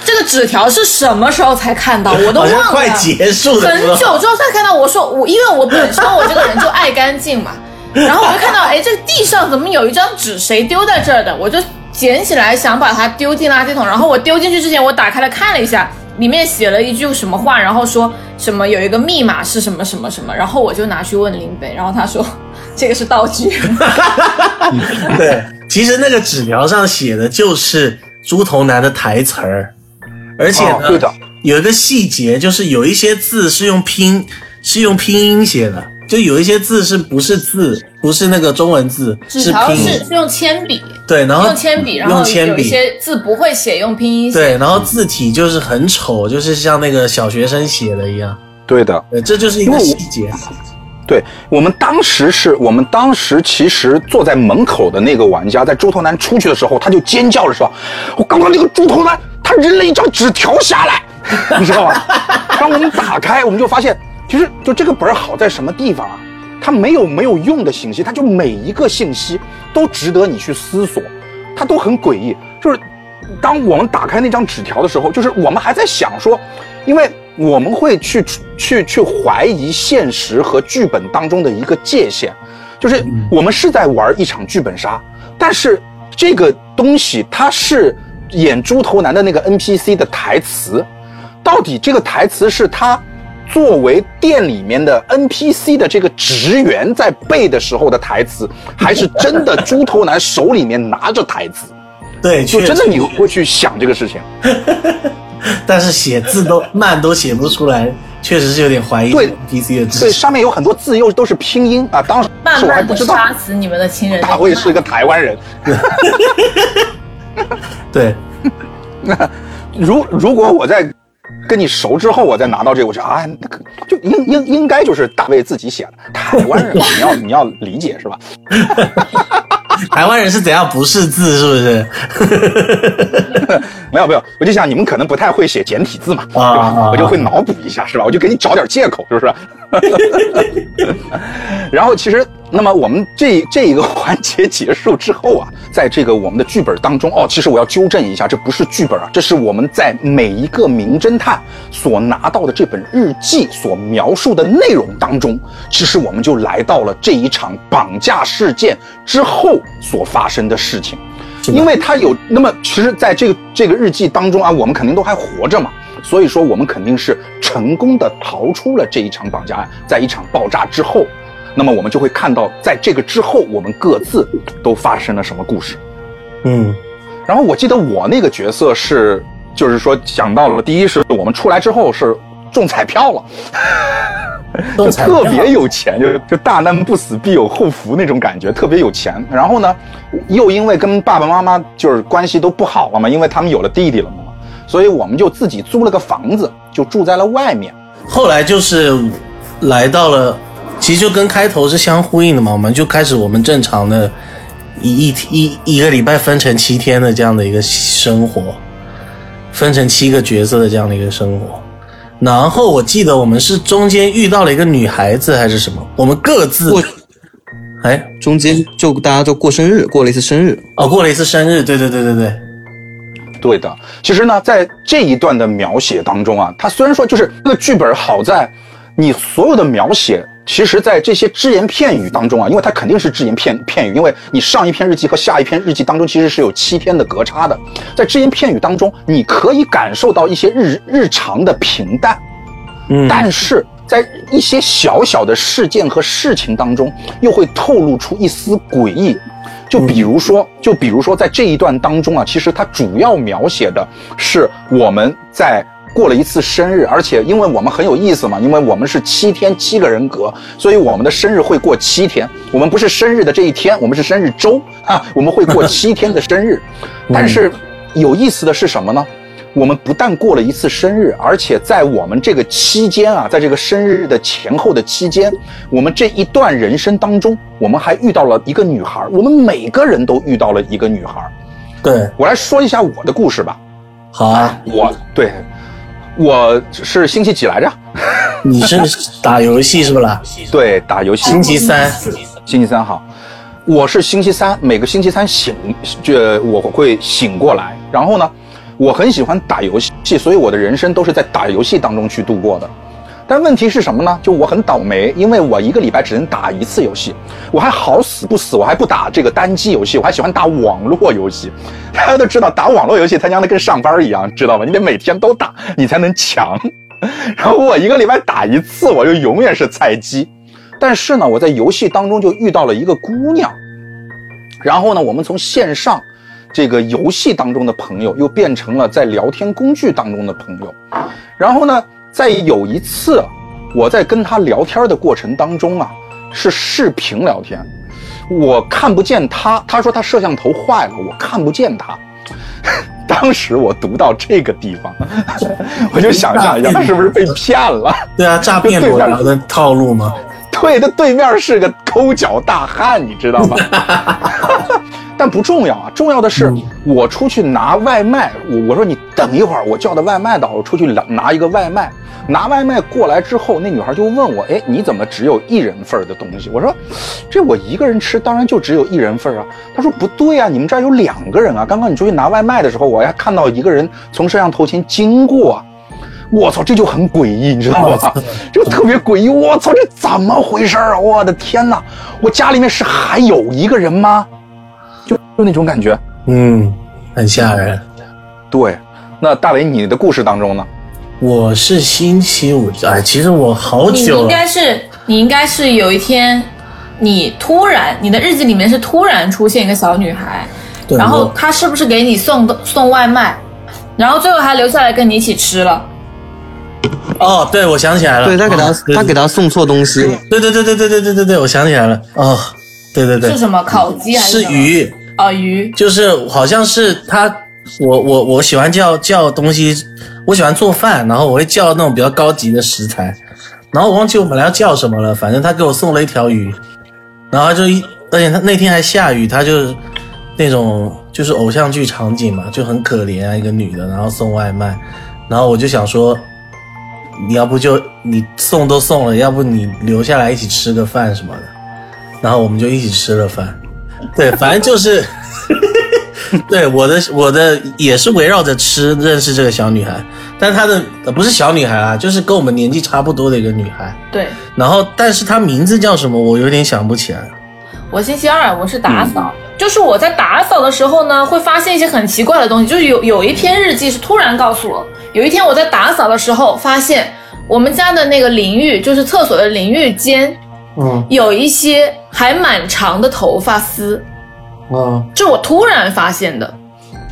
这个纸条是什么时候才看到？我都忘了，快结束了，很久之后才看到。我说我因为我本身我这个人就爱干净嘛，然后我就看到，哎，这个地上怎么有一张纸？谁丢在这儿的？我就捡起来想把它丢进垃圾桶。然后我丢进去之前，我打开了看了一下，里面写了一句什么话，然后说什么有一个密码是什么什么什么，然后我就拿去问林北，然后他说 这个是道具。对，其实那个纸条上写的就是猪头男的台词儿，而且呢，哦有一个细节，就是有一些字是用拼是用拼音写的，就有一些字是不是字，不是那个中文字，纸条。是是用铅笔，对，然后用铅笔，然后用铅笔，有一些字不会写，用拼音写。对，然后字体就是很丑，就是像那个小学生写的一样。对的，对，这就是一个细节。对我们当时是我们当时其实坐在门口的那个玩家，在猪头男出去的时候，他就尖叫着说：“我刚刚那个猪头男他扔了一张纸条下来，你知道吗？”然后我们打开，我们就发现，其实就这个本儿好在什么地方啊？它没有没有用的信息，它就每一个信息都值得你去思索，它都很诡异。就是当我们打开那张纸条的时候，就是我们还在想说，因为我们会去 去去怀疑现实和剧本当中的一个界限，就是我们是在玩一场剧本杀，但是这个东西它是演猪头男的那个 NPC 的台词，到底这个台词是他作为店里面的 NPC 的这个职员在背的时候的台词，还是真的猪头男手里面拿着台词？对，就真的你会去想这个事情。但是写字都 慢都写不出来，确实是有点怀疑对 PC 的知对，上面有很多字又都是拼音啊，当时慢慢的我还不知道杀死你们的亲人。大卫是一个台湾人。对，那如如果我在跟你熟之后，我再拿到这个，我说啊，那个就应应应该就是大卫自己写的，台湾人，你要你要理解是吧？台湾人是怎样不识字，是不是？没有没有，我就想你们可能不太会写简体字嘛，对啊吧？啊我就会脑补一下，是吧？我就给你找点借口，是不是？然后其实，那么我们这这一个环节结束之后啊，在这个我们的剧本当中，哦，其实我要纠正一下，这不是剧本啊，这是我们在每一个名侦探所拿到的这本日记所描述的内容当中，其实我们就来到了这一场绑架事件之后所发生的事情。因为他有那么，其实在这个这个日记当中啊，我们肯定都还活着嘛，所以说我们肯定是成功的逃出了这一场绑架案。在一场爆炸之后，那么我们就会看到，在这个之后，我们各自都发生了什么故事。嗯，然后我记得我那个角色是，就是说想到了，第一是我们出来之后是中彩票了。就特别有钱，就就大难不死必有后福那种感觉，特别有钱。然后呢，又因为跟爸爸妈妈就是关系都不好了嘛，因为他们有了弟弟了嘛，所以我们就自己租了个房子，就住在了外面。后来就是来到了，其实就跟开头是相呼应的嘛，我们就开始我们正常的一一一一个礼拜分成七天的这样的一个生活，分成七个角色的这样的一个生活。然后我记得我们是中间遇到了一个女孩子还是什么，我们各自过哎中间就大家都过生日，过了一次生日。哦过了一次生日，对对对对对，对的，其实呢，在这一段的描写当中啊，它虽然说就是这个剧本好在你所有的描写，其实在这些只言片语当中啊，因为它肯定是只言片片语，因为你上一篇日记和下一篇日记当中其实是有七天的隔差的，在只言片语当中，你可以感受到一些日日常的平淡，嗯，但是在一些小小的事件和事情当中，又会透露出一丝诡异。就比如说，就比如说，在这一段当中啊，其实它主要描写的是我们在过了一次生日，而且因为我们很有意思嘛，因为我们是七天七个人格，所以我们的生日会过七天。我们不是生日的这一天，我们是生日周 啊，我们会过七天的生日。但是有意思的是什么呢？我们不但过了一次生日，而且在我们这个期间啊，在这个生日的前后的期间，我们这一段人生当中，我们还遇到了一个女孩。我们每个人都遇到了一个女孩。对，我来说一下我的故事吧。好啊，我对，我是星期几来着？你是打游戏是不啦？对，打游戏。星期三，星期三好，我是星期三，每个星期三醒，就我会醒过来。然后呢，我很喜欢打游戏，所以我的人生都是在打游戏当中去度过的。但问题是什么呢？就我很倒霉，因为我一个礼拜只能打一次游戏，我还好死不死，我还不打这个单机游戏，我还喜欢打网络游戏。大家都知道，打网络游戏他娘的跟上班一样，知道吗？你得每天都打，你才能强。然后我一个礼拜打一次，我就永远是菜鸡。但是呢，我在游戏当中就遇到了一个姑娘，然后呢，我们从线上这个游戏当中的朋友，又变成了在聊天工具当中的朋友。然后呢，在有一次我在跟他聊天的过程当中啊，是视频聊天，我看不见他，他说他摄像头坏了，我看不见他。当时我读到这个地方，我就想象一下，他是不是被骗了？对啊，诈骗裸聊的套路吗。对，他对面是个抠脚大汉，你知道吗？但不重要啊，重要的是我出去拿外卖，我我说你等一会儿，我叫的外卖到，我出去拿拿一个外卖，拿外卖过来之后，那女孩就问我，哎，你怎么只有一人份儿的东西？我说，这我一个人吃，当然就只有一人份儿啊。她说不对啊，你们这儿有两个人啊。刚刚你出去拿外卖的时候，我还看到一个人从摄像头前经过啊。我操，这就很诡异，你知道吗？这个特别诡异。我操，这怎么回事啊？我的天哪！我家里面是还有一个人吗？就就那种感觉。嗯，很吓人。对，那大雷，你的故事当中呢？我是星期五，哎，其实我好你应了。该是你应该是有一天，你突然你的日记里面是突然出现一个小女孩，对然后我她是不是给你送送外卖，然后最后还留下来跟你一起吃了？哦，对，我想起来了。对他给他哦对他给他送错东西，对对对对对对对对对，我想起来了。哦，对对对是，什么烤鸡还是什么？鱼，啊，鱼。就是好像是他我我我喜欢叫叫东西，我喜欢做饭，然后我会叫那种比较高级的食材，然后我忘记我本来要叫什么了，反正他给我送了一条鱼，然后就一，而且他那天还下雨，他就那种就是偶像剧场景嘛，就很可怜啊，一个女的，然后送外卖，然后我就想说，你要不就你送都送了，要不你留下来一起吃个饭什么的，然后我们就一起吃了饭，对，反正就是。对我的我的也是围绕着吃认识这个小女孩，但她的呃不是小女孩啊，就是跟我们年纪差不多的一个女孩。对然后，但是她名字叫什么，我有点想不起来。我星期二我是打扫，就是我在打扫的时候呢，会发现一些很奇怪的东西。就是有有一篇日记是突然告诉我，有一天我在打扫的时候，发现我们家的那个淋浴，就是厕所的淋浴间，嗯有一些还蛮长的头发丝。嗯这我突然发现的。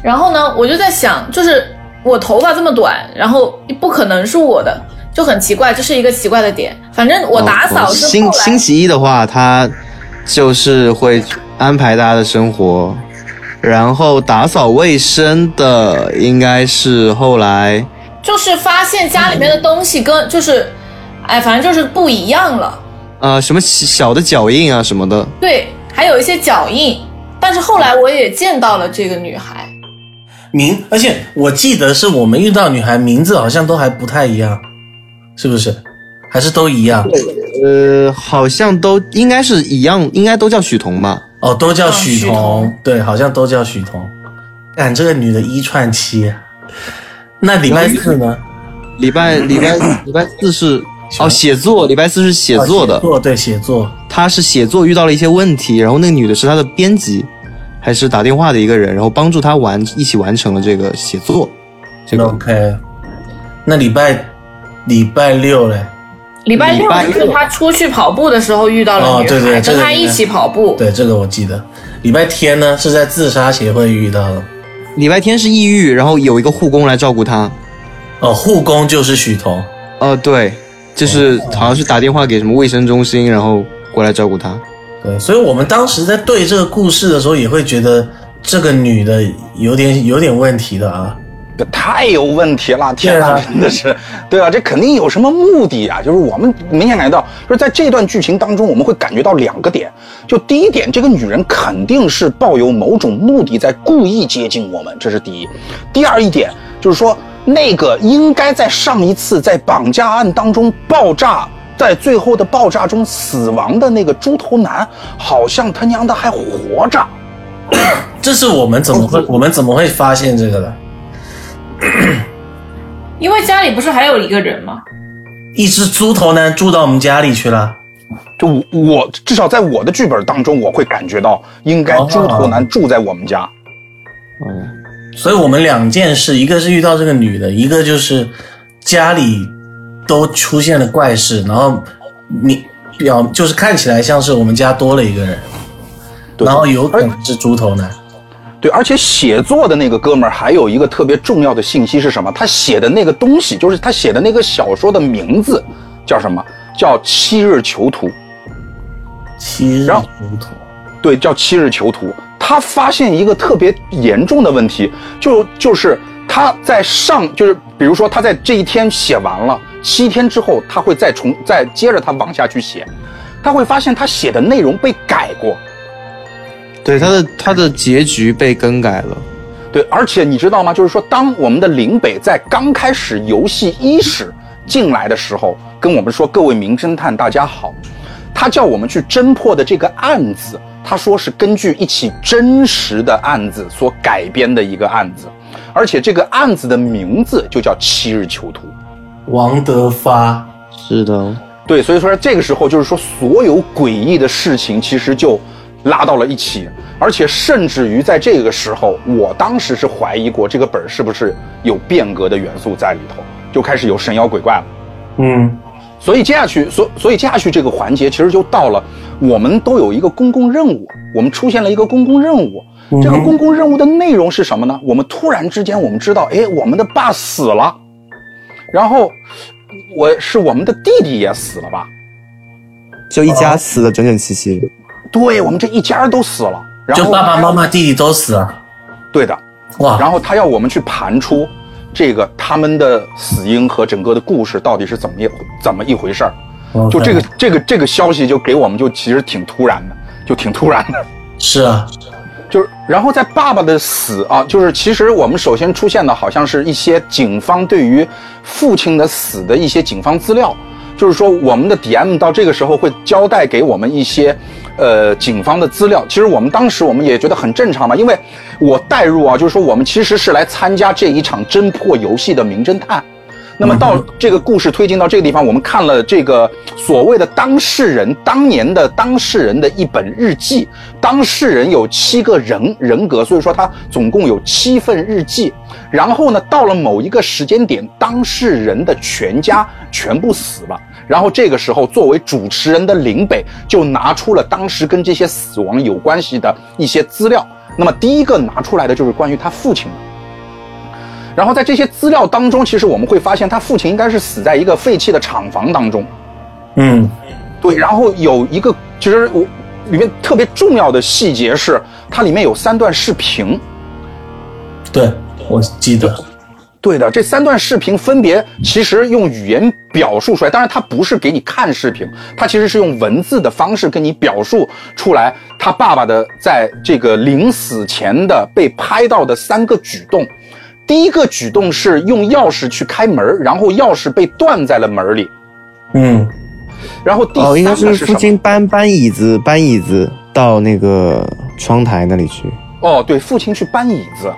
然后呢，我就在想，就是我头发这么短，然后不可能是我的，就很奇怪，这是一个奇怪的点。反正我打扫星星期一的话，他就是会安排大家的生活，然后打扫卫生的应该是后来就是发现家里面的东西跟就是，哎，反正就是不一样了。呃什么小的脚印啊什么的，对，还有一些脚印。但是后来我也见到了这个女孩，名，而且我记得是我们遇到女孩名字好像都还不太一样，是不是？还是都一样？呃，好像都应该是一样，应该都叫许彤吧。哦，都叫许许彤，彤对，好像都叫许彤。干这个女的一串七，那礼拜四呢？礼拜礼拜礼拜四是哦写作，礼拜四是写作的哦写，作对写作，他是写作遇到了一些问题，然后那个女的是他的编辑，还是打电话的一个人，然后帮助他完一起完成了这个写作。这个 OK。那礼拜礼拜六嘞？礼拜六就是他出去跑步的时候遇到了女孩，跟他一起跑步。对，这个我记得。礼拜天呢是在自杀协会遇到的。礼拜天是抑郁，然后有一个护工来照顾他。哦，护工就是许彤。呃，对，就是好像是打电话给什么卫生中心，然后过来照顾她。对，所以我们当时在对这个故事的时候，也会觉得这个女的有点有点问题的啊。这太有问题了！天哪，对啊真的是，对啊，这肯定有什么目的啊！就是我们明显感觉到，就是在这段剧情当中，我们会感觉到两个点。就第一点，这个女人肯定是抱有某种目的，在故意接近我们，这是第一。第二一点就是说，那个应该在上一次在绑架案当中爆炸。在最后的爆炸中死亡的那个猪头男，好像他娘的还活着。这是我们怎么会我们怎么会发现这个的？因为家里不是还有一个人吗？一只猪头男住到我们家里去了。就我我至少在我的剧本当中，我会感觉到应该猪头男住在我们家。嗯，所以我们两件事，一个是遇到这个女的，一个就是家里都出现了怪事，然后你表就是看起来像是我们家多了一个人，对然后有可能是猪头男。对，而且写作的那个哥们儿还有一个特别重要的信息是什么？他写的那个东西，就是他写的那个小说的名字叫什么？叫《七日囚徒》。七日囚徒，对，叫《七日囚徒》。他发现一个特别严重的问题，就就是他在上，就是比如说他在这一天写完了，七天之后他会再重再接着他往下去写，他会发现他写的内容被改过。对，他的他的结局被更改了。对，而且你知道吗？就是说，当我们的林北在刚开始游戏伊始进来的时候，跟我们说：“各位名侦探，大家好。”他叫我们去侦破的这个案子，他说是根据一起真实的案子所改编的一个案子，而且这个案子的名字就叫《七日囚徒》。王德发，是的，对，所以说这个时候就是说，所有诡异的事情其实就拉到了一起，而且甚至于在这个时候，我当时是怀疑过这个本儿是不是有变革的元素在里头，就开始有神妖鬼怪了。嗯，所以接下去，所所以接下去这个环节其实就到了，我们都有一个公共任务，我们出现了一个公共任务。这个公共任务的内容是什么呢？我们突然之间我们知道，哎，我们的爸死了，然后我是我们的弟弟也死了吧？就一家死的整整齐齐。对我们这一家都死了，然后就爸爸妈妈、弟弟都死了。对的，哇，然后他要我们去盘出这个他们的死因和整个的故事到底是怎么一怎么一回事儿。就这个这个这个消息就给我们就其实挺突然的，就挺突然的。是啊，就是，然后在爸爸的死啊，就是其实我们首先出现的好像是一些警方对于父亲的死的一些警方资料，就是说我们的 DM 到这个时候会交代给我们一些，呃，警方的资料。其实我们当时我们也觉得很正常嘛，因为我带入啊，就是说我们其实是来参加这一场侦破游戏的名侦探。那么到这个故事推进到这个地方，我们看了这个所谓的当事人当年的当事人的一本日记。当事人有七个人人格，所以说他总共有七份日记。然后呢，到了某一个时间点，当事人的全家全部死了。然后这个时候，作为主持人的林北就拿出了当时跟这些死亡有关系的一些资料。那么第一个拿出来的就是关于他父亲的。然后在这些资料当中，其实我们会发现他父亲应该是死在一个废弃的厂房当中。嗯，对，然后有一个，其实我里面特别重要的细节是，它里面有三段视频。对，我记得，对的，这三段视频分别其实用语言表述出来，当然它不是给你看视频，它其实是用文字的方式跟你表述出来他爸爸的在这个临死前的被拍到的三个举动。第一个举动是用钥匙去开门，然后钥匙被断在了门里。嗯，然后第哦，应该是三个是？父亲搬搬椅子，搬椅子到那个窗台那里去。哦，对，父亲去搬椅子。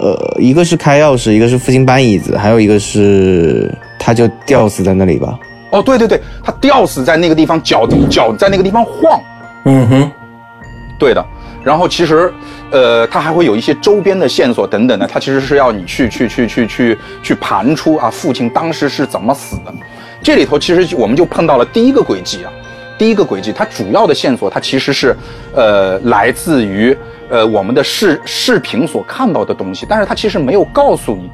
呃，一个是开钥匙，一个是父亲搬椅子，还有一个是他就吊死在那里吧。哦，对对对，他吊死在那个地方，脚脚在那个地方晃。嗯哼，对的。然后其实，呃，它还会有一些周边的线索等等的，它其实是要你去去去去去去盘出啊，父亲当时是怎么死的。这里头其实我们就碰到了第一个轨迹啊，第一个轨迹，它主要的线索它其实是，呃，来自于呃我们的视视频所看到的东西，但是它其实没有告诉你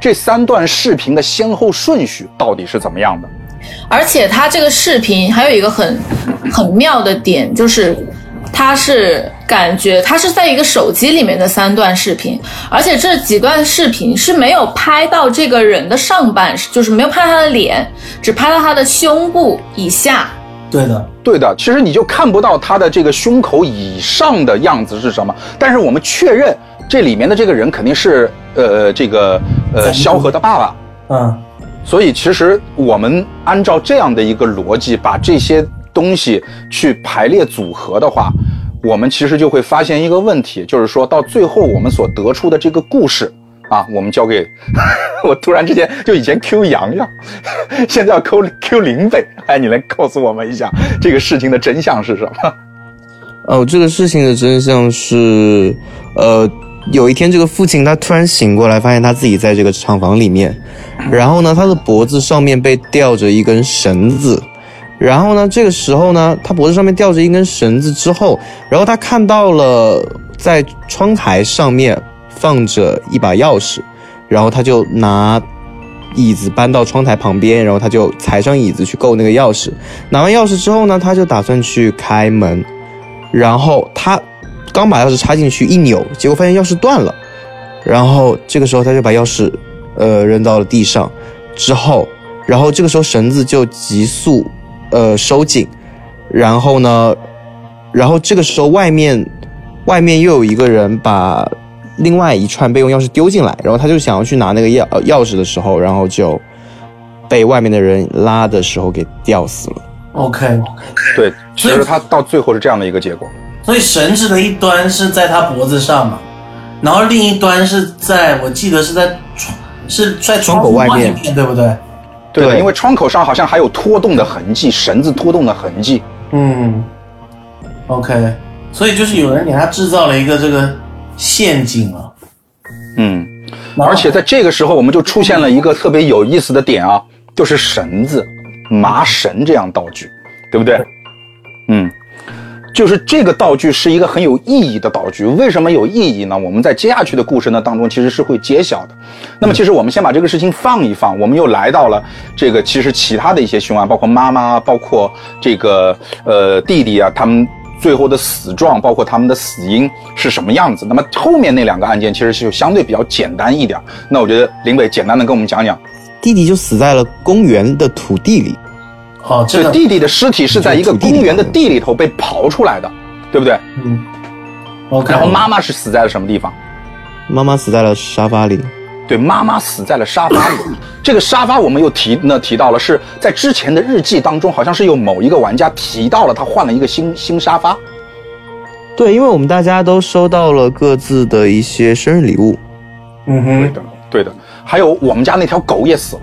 这三段视频的先后顺序到底是怎么样的。而且它这个视频还有一个很很妙的点，就是它是感觉它是在一个手机里面的三段视频，而且这几段视频是没有拍到这个人的上半，就是没有拍他的脸，只拍到他的胸部以下。对的，对的，其实你就看不到他的这个胸口以上的样子是什么，但是我们确认这里面的这个人肯定是呃这个呃萧何的爸爸，嗯，所以其实我们按照这样的一个逻辑，把这些东西去排列组合的话，我们其实就会发现一个问题，就是说到最后我们所得出的这个故事啊，我们交给 我突然之间就以前 Q 洋洋，现在要 Q Q 林北，哎，你来告诉我们一下这个事情的真相是什么？哦，这个事情的真相是，呃，有一天这个父亲他突然醒过来，发现他自己在这个厂房里面，然后呢，他的脖子上面被吊着一根绳子，然后呢，这个时候呢，他脖子上面吊着一根绳子之后，然后他看到了在窗台上面放着一把钥匙，然后他就拿椅子搬到窗台旁边，然后他就踩上椅子去够那个钥匙，拿完钥匙之后呢，他就打算去开门。然后他刚把钥匙插进去一扭，结果发现钥匙断了。然后这个时候他就把钥匙，呃，扔到了地上。之后，然后这个时候绳子就急速，呃，收紧。然后呢，然后这个时候外面，外面又有一个人把另外一串备用钥匙丢进来。然后他就想要去拿那个钥钥匙的时候，然后就被外面的人拉的时候给吊死了。OK，对，其实他到最后是这样的一个结果。所以绳子的一端是在他脖子上嘛，然后另一端是在我记得是在窗是在窗口外面面，对不对？对，对因为窗口上好像还有拖动的痕迹，绳子拖动的痕迹。嗯，OK，所以就是有人给他制造了一个这个陷阱啊，嗯，而且在这个时候，我们就出现了一个特别有意思的点啊，就是绳子、麻绳这样道具，对不对？嗯，就是这个道具是一个很有意义的道具。为什么有意义呢？我们在接下去的故事呢当中其实是会揭晓的。那么，其实我们先把这个事情放一放，我们又来到了这个其实其他的一些凶案，包括妈妈，包括这个呃弟弟啊，他们最后的死状，包括他们的死因是什么样子。那么后面那两个案件其实是相对比较简单一点。那我觉得林北简单的跟我们讲讲，弟弟就死在了公园的土地里。哦，这个弟弟的尸体是在一个公园的地里头被刨出来的，对不对？嗯，OK，然后妈妈是死在了什么地方？妈妈死在了沙发里。对，妈妈死在了沙发里。这个沙发我们又提呢提到了，是在之前的日记当中，好像是有某一个玩家提到了他换了一个新新沙发。对，因为我们大家都收到了各自的一些生日礼物。嗯哼，对的，对的。还有我们家那条狗也死了，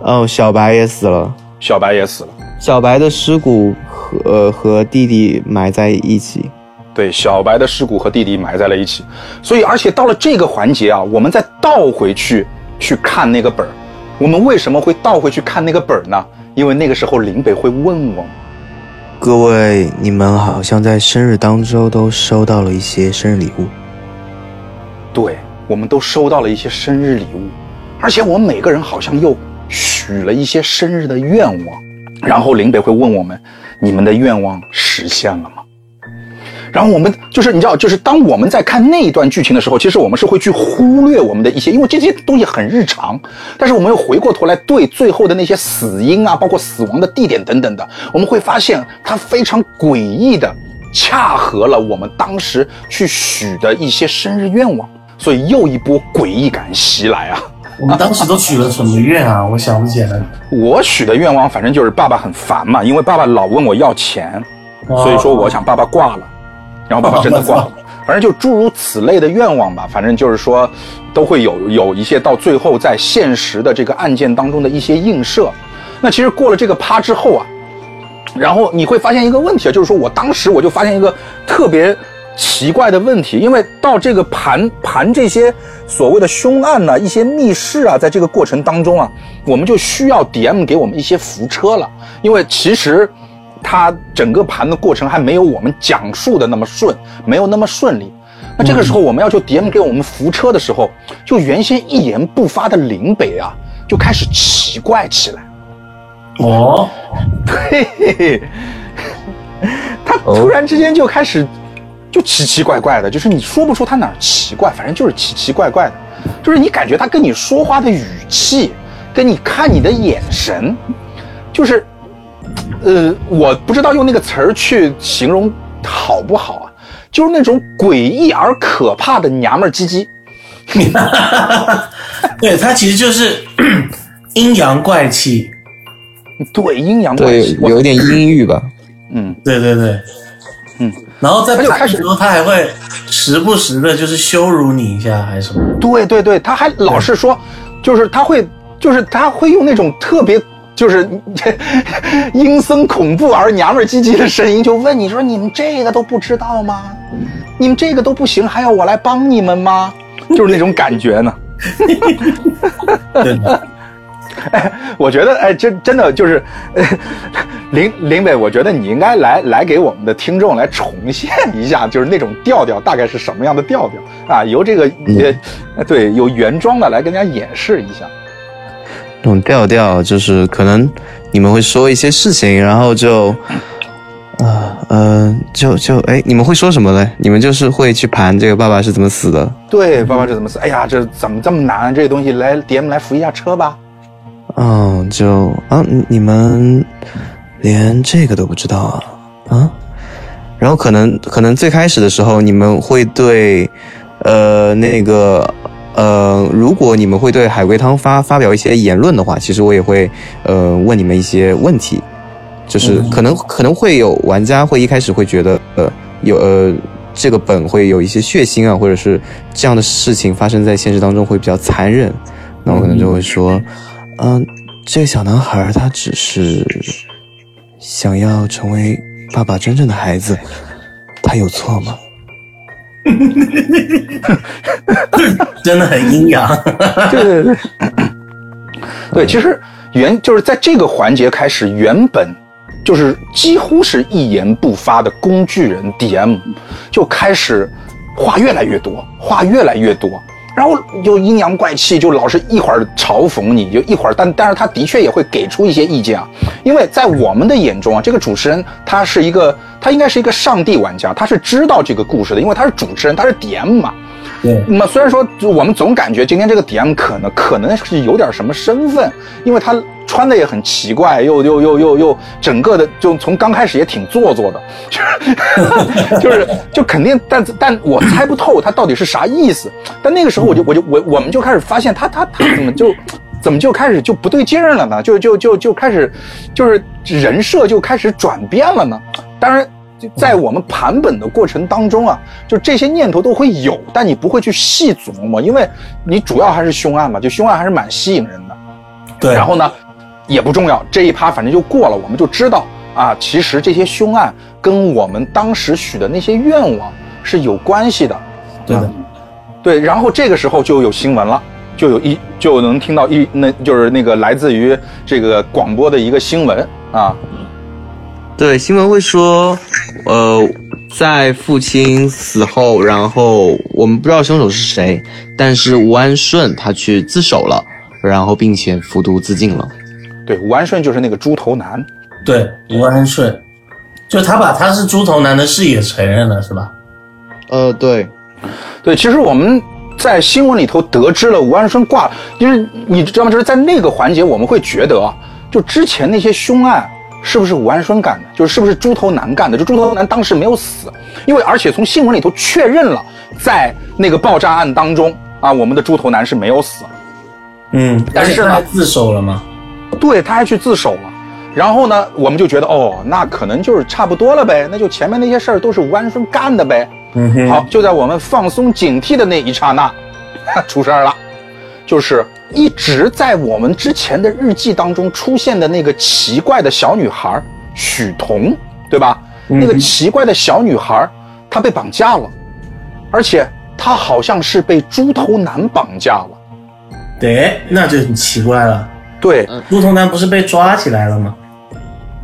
哦，小白也死了，小白也死了。小白的尸骨和、呃、和弟弟埋在一起。对，小白的尸骨和弟弟埋在了一起，所以而且到了这个环节啊，我们再倒回去去看那个本儿，我们为什么会倒回去看那个本儿呢？因为那个时候林北会问我，各位，你们好像在生日当中都收到了一些生日礼物。对，我们都收到了一些生日礼物，而且我们每个人好像又许了一些生日的愿望，然后林北会问我们，你们的愿望实现了吗？然后我们就是你知道，就是当我们在看那一段剧情的时候，其实我们是会去忽略我们的一些，因为这些东西很日常。但是我们又回过头来对最后的那些死因啊，包括死亡的地点等等的，我们会发现它非常诡异的恰合了我们当时去许的一些生日愿望，所以又一波诡异感袭来啊！我们当时都许了什么愿啊？我想不起来。我许的愿望反正就是爸爸很烦嘛，因为爸爸老问我要钱，所以说我想爸爸挂了。然后爸爸真的挂了，反正就诸如此类的愿望吧。反正就是说，都会有有一些到最后在现实的这个案件当中的一些映射。那其实过了这个趴之后啊，然后你会发现一个问题啊，就是说我当时我就发现一个特别奇怪的问题，因为到这个盘盘这些所谓的凶案呢、一些密室啊，在这个过程当中啊，我们就需要 DM 给我们一些扶车了，因为其实。它整个盘的过程还没有我们讲述的那么顺，没有那么顺利。那这个时候我们要求 DM 给我们扶车的时候，就原先一言不发的林北啊，就开始奇怪起来。哦，对，他突然之间就开始就奇奇怪怪的，就是你说不出他哪儿奇怪，反正就是奇奇怪怪的，就是你感觉他跟你说话的语气，跟你看你的眼神，就是。呃，我不知道用那个词儿去形容好不好啊？就是那种诡异而可怕的娘们儿唧唧。对他其实就是 阴阳怪气。对，阴阳怪气，，有一点阴郁吧。嗯，对对对，嗯，然后在开始的时候，他还会时不时的就是羞辱你一下，还是什么？对对对，他还老是说，就是他会，就是他会用那种特别。就是 阴森恐怖而娘们唧唧的声音，就问你说：“你们这个都不知道吗？你们这个都不行，还要我来帮你们吗？”就是那种感觉呢。对的，哎，我觉得，哎，真真的就是，呃、林林北，我觉得你应该来来给我们的听众来重现一下，就是那种调调大概是什么样的调调啊？由这个呃，对，有原装的来跟大家演示一下。那种调调就是可能你们会说一些事情，然后就，啊呃，就就哎，你们会说什么嘞？你们就是会去盘这个爸爸是怎么死的？对，爸爸是怎么死？哎呀，这怎么这么难？这个东西来 DM 来扶一下车吧。哦，就啊，你你们连这个都不知道啊啊？然后可能可能最开始的时候，你们会对，呃，那个。呃，如果你们会对海龟汤发发表一些言论的话，其实我也会呃问你们一些问题，就是可能、可能会有玩家会一开始会觉得呃有呃这个本会有一些血腥啊，或者是这样的事情发生在现实当中会比较残忍，那我可能就会说，嗯、这个小男孩他只是想要成为爸爸真正的孩子，他有错吗？真的很阴阳。对对对，对，其实原就是在这个环节开始，原本就是几乎是一言不发的工具人 DM 就开始话越来越多，话越来越多，然后就阴阳怪气，就老是一会儿嘲讽你，就一会儿，但但是他的确也会给出一些意见啊，因为在我们的眼中啊，这个主持人他是一个他应该是一个上帝玩家，他是知道这个故事的，因为他是主持人，他是 DM 嘛。对，那么虽然说我们总感觉今天这个 DM 可能可能是有点什么身份，因为他穿的也很奇怪，又又又又又整个的就从刚开始也挺做作的，就 是就是就肯定，但但我猜不透他到底是啥意思。但那个时候我就我就我我们就开始发现他他他怎么就怎么就开始就不对劲了呢？就就就就开始就是人设就开始转变了呢？当然。就在我们盘本的过程当中啊，就这些念头都会有，但你不会去细琢磨，因为你主要还是凶案嘛，就凶案还是蛮吸引人的。对，然后呢，也不重要，这一趴反正就过了，我们就知道啊，其实这些凶案跟我们当时许的那些愿望是有关系的。对的，对，然后这个时候就有新闻了，就有一就能听到一那就是那个来自于这个广播的一个新闻啊。对，新闻会说，呃，在父亲死后，然后我们不知道凶手是谁，但是吴安顺他去自首了，然后并且服毒自尽了。对，吴安顺就是那个猪头男。对，吴安顺，就他把他是猪头男的事也承认了，是吧？呃，对，对，其实我们在新闻里头得知了吴安顺挂，因为你知道吗？就是在那个环节，我们会觉得啊，就之前那些凶案。是不是吴安顺干的？就是是不是猪头男干的？就猪头男当时没有死，因为而且从新闻里头确认了，在那个爆炸案当中啊，我们的猪头男是没有死。嗯，但是呢，自首了吗？对，他还去自首了。然后呢，我们就觉得哦，那可能就是差不多了呗，那就前面那些事儿都是吴安顺干的呗。嗯哼。好，就在我们放松警惕的那一刹那，出事儿了，就是。一直在我们之前的日记当中出现的那个奇怪的小女孩许彤，对吧？那个奇怪的小女孩，她被绑架了，而且她好像是被猪头男绑架了。对，那就很奇怪了。对，猪头男不是被抓起来了吗？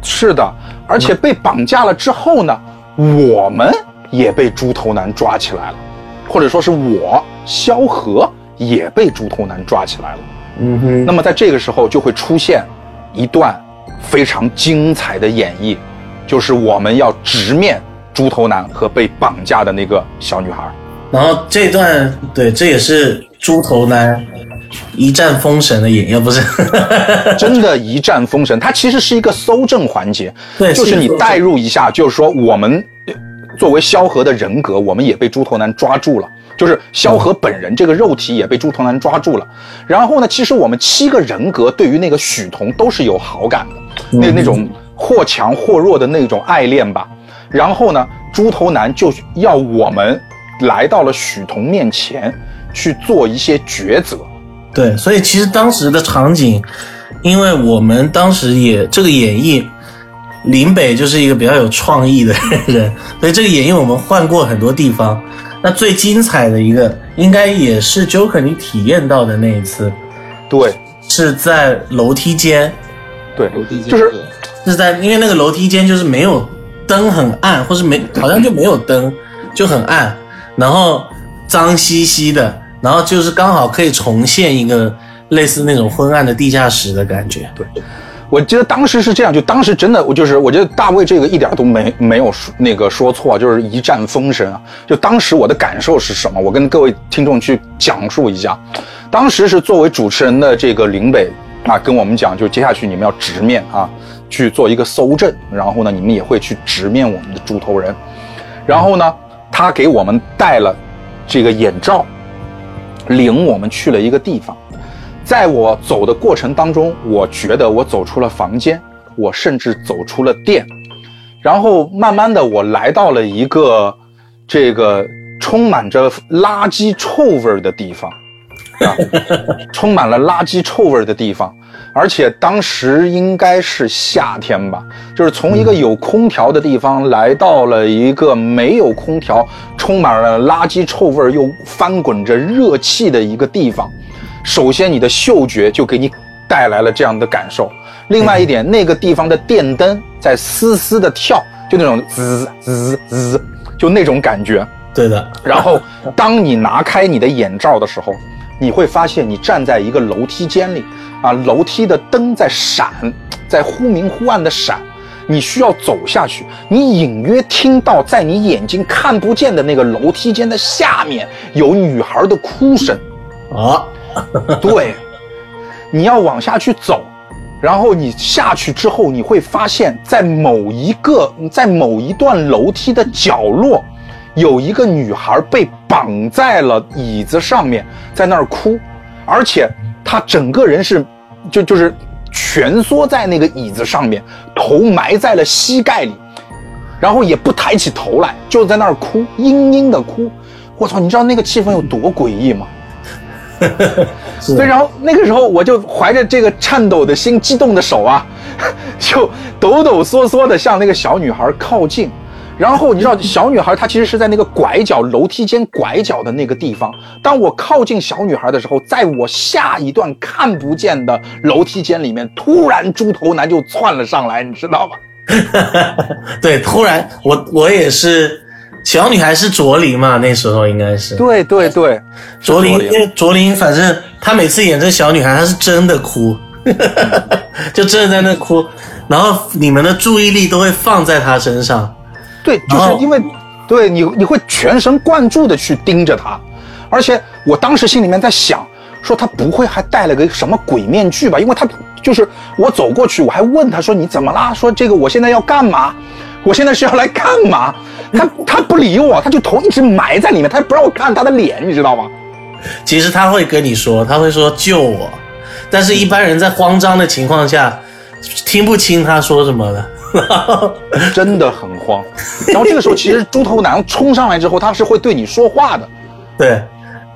是的，而且被绑架了之后呢，我们也被猪头男抓起来了，或者说是我萧何。也被猪头男抓起来了。嗯哼。那么在这个时候就会出现一段非常精彩的演绎，就是我们要直面猪头男和被绑架的那个小女孩。然后这段对，这也是猪头男一战封神的演绎，不是？真的，一战封神。它其实是一个搜证环节，对，就是你代入一下，就是说我们作为萧何的人格，我们也被猪头男抓住了。就是萧何本人这个肉体也被猪头男抓住了，然后呢，其实我们七个人格对于那个许彤都是有好感的，那那种或强或弱的那种爱恋吧。然后呢，猪头男就要我们来到了许彤面前去做一些抉择。对，所以其实当时的场景，因为我们当时也这个演绎，林北就是一个比较有创意的人，所以这个演绎我们换过很多地方。那最精彩的一个，应该也是 Joker 你体验到的那一次，对，是在楼梯间，对，楼梯间就是是在，因为那个楼梯间就是没有灯，很暗，或是没，好像就没有灯，就很暗，然后脏兮兮的，然后就是刚好可以重现一个类似那种昏暗的地下室的感觉，对。我记得当时是这样，就当时真的，我就是我觉得大卫这个一点都没没有说那个说错，就是一战封神啊。就当时我的感受是什么？我跟各位听众去讲述一下。当时是作为主持人的这个林北啊，跟我们讲，就接下去你们要直面啊，去做一个搜证，然后呢，你们也会去直面我们的猪头人。然后呢，他给我们戴了这个眼罩，领我们去了一个地方。在我走的过程当中，我觉得我走出了房间，我甚至走出了店，然后慢慢的我来到了一个这个充满着垃圾臭味的地方，啊，充满了垃圾臭味的地方，而且当时应该是夏天吧，就是从一个有空调的地方来到了一个没有空调、充满了垃圾臭味又翻滚着热气的一个地方。首先，你的嗅觉就给你带来了这样的感受。另外一点，那个地方的电灯在嘶嘶的跳，就那种滋滋滋，就那种感觉。对的。然后，当你拿开你的眼罩的时候，你会发现你站在一个楼梯间里，啊，楼梯的灯在闪，在忽明忽暗的闪。你需要走下去，你隐约听到在你眼睛看不见的那个楼梯间的下面有女孩的哭声。啊，对，你要往下去走，然后你下去之后，你会发现在某一个在某一段楼梯的角落，有一个女孩被绑在了椅子上面，在那儿哭，而且她整个人是就就是蜷缩在那个椅子上面，头埋在了膝盖里，然后也不抬起头来，就在那儿哭，嘤嘤的哭。我操，你知道那个气氛有多诡异吗？对，然后那个时候我就怀着这个颤抖的心、激动的手啊，就抖抖嗦嗦的向那个小女孩靠近。然后你知道，小女孩她其实是在那个拐角楼梯间拐角的那个地方。当我靠近小女孩的时候，在我下一段看不见的楼梯间里面，突然猪头男就窜了上来，你知道吧？对，突然我我也是，小女孩是卓林嘛，那时候应该是。对对对，卓林，因为卓林反正她每次演这小女孩，她是真的哭，就真的在那哭，然后你们的注意力都会放在她身上，对，就是因为对你你会全神贯注的去盯着她，而且我当时心里面在想，说她不会还戴了个什么鬼面具吧？因为她就是我走过去，我还问她说你怎么啦？说这个我现在要干嘛？我现在是要来干嘛？他他不理我，他就头一直埋在里面，他不让我看他的脸，你知道吗？其实他会跟你说，他会说救我，但是一般人在慌张的情况下，听不清他说什么的。真的很慌。然后这个时候，其实猪头男冲上来之后，他是会对你说话的。对，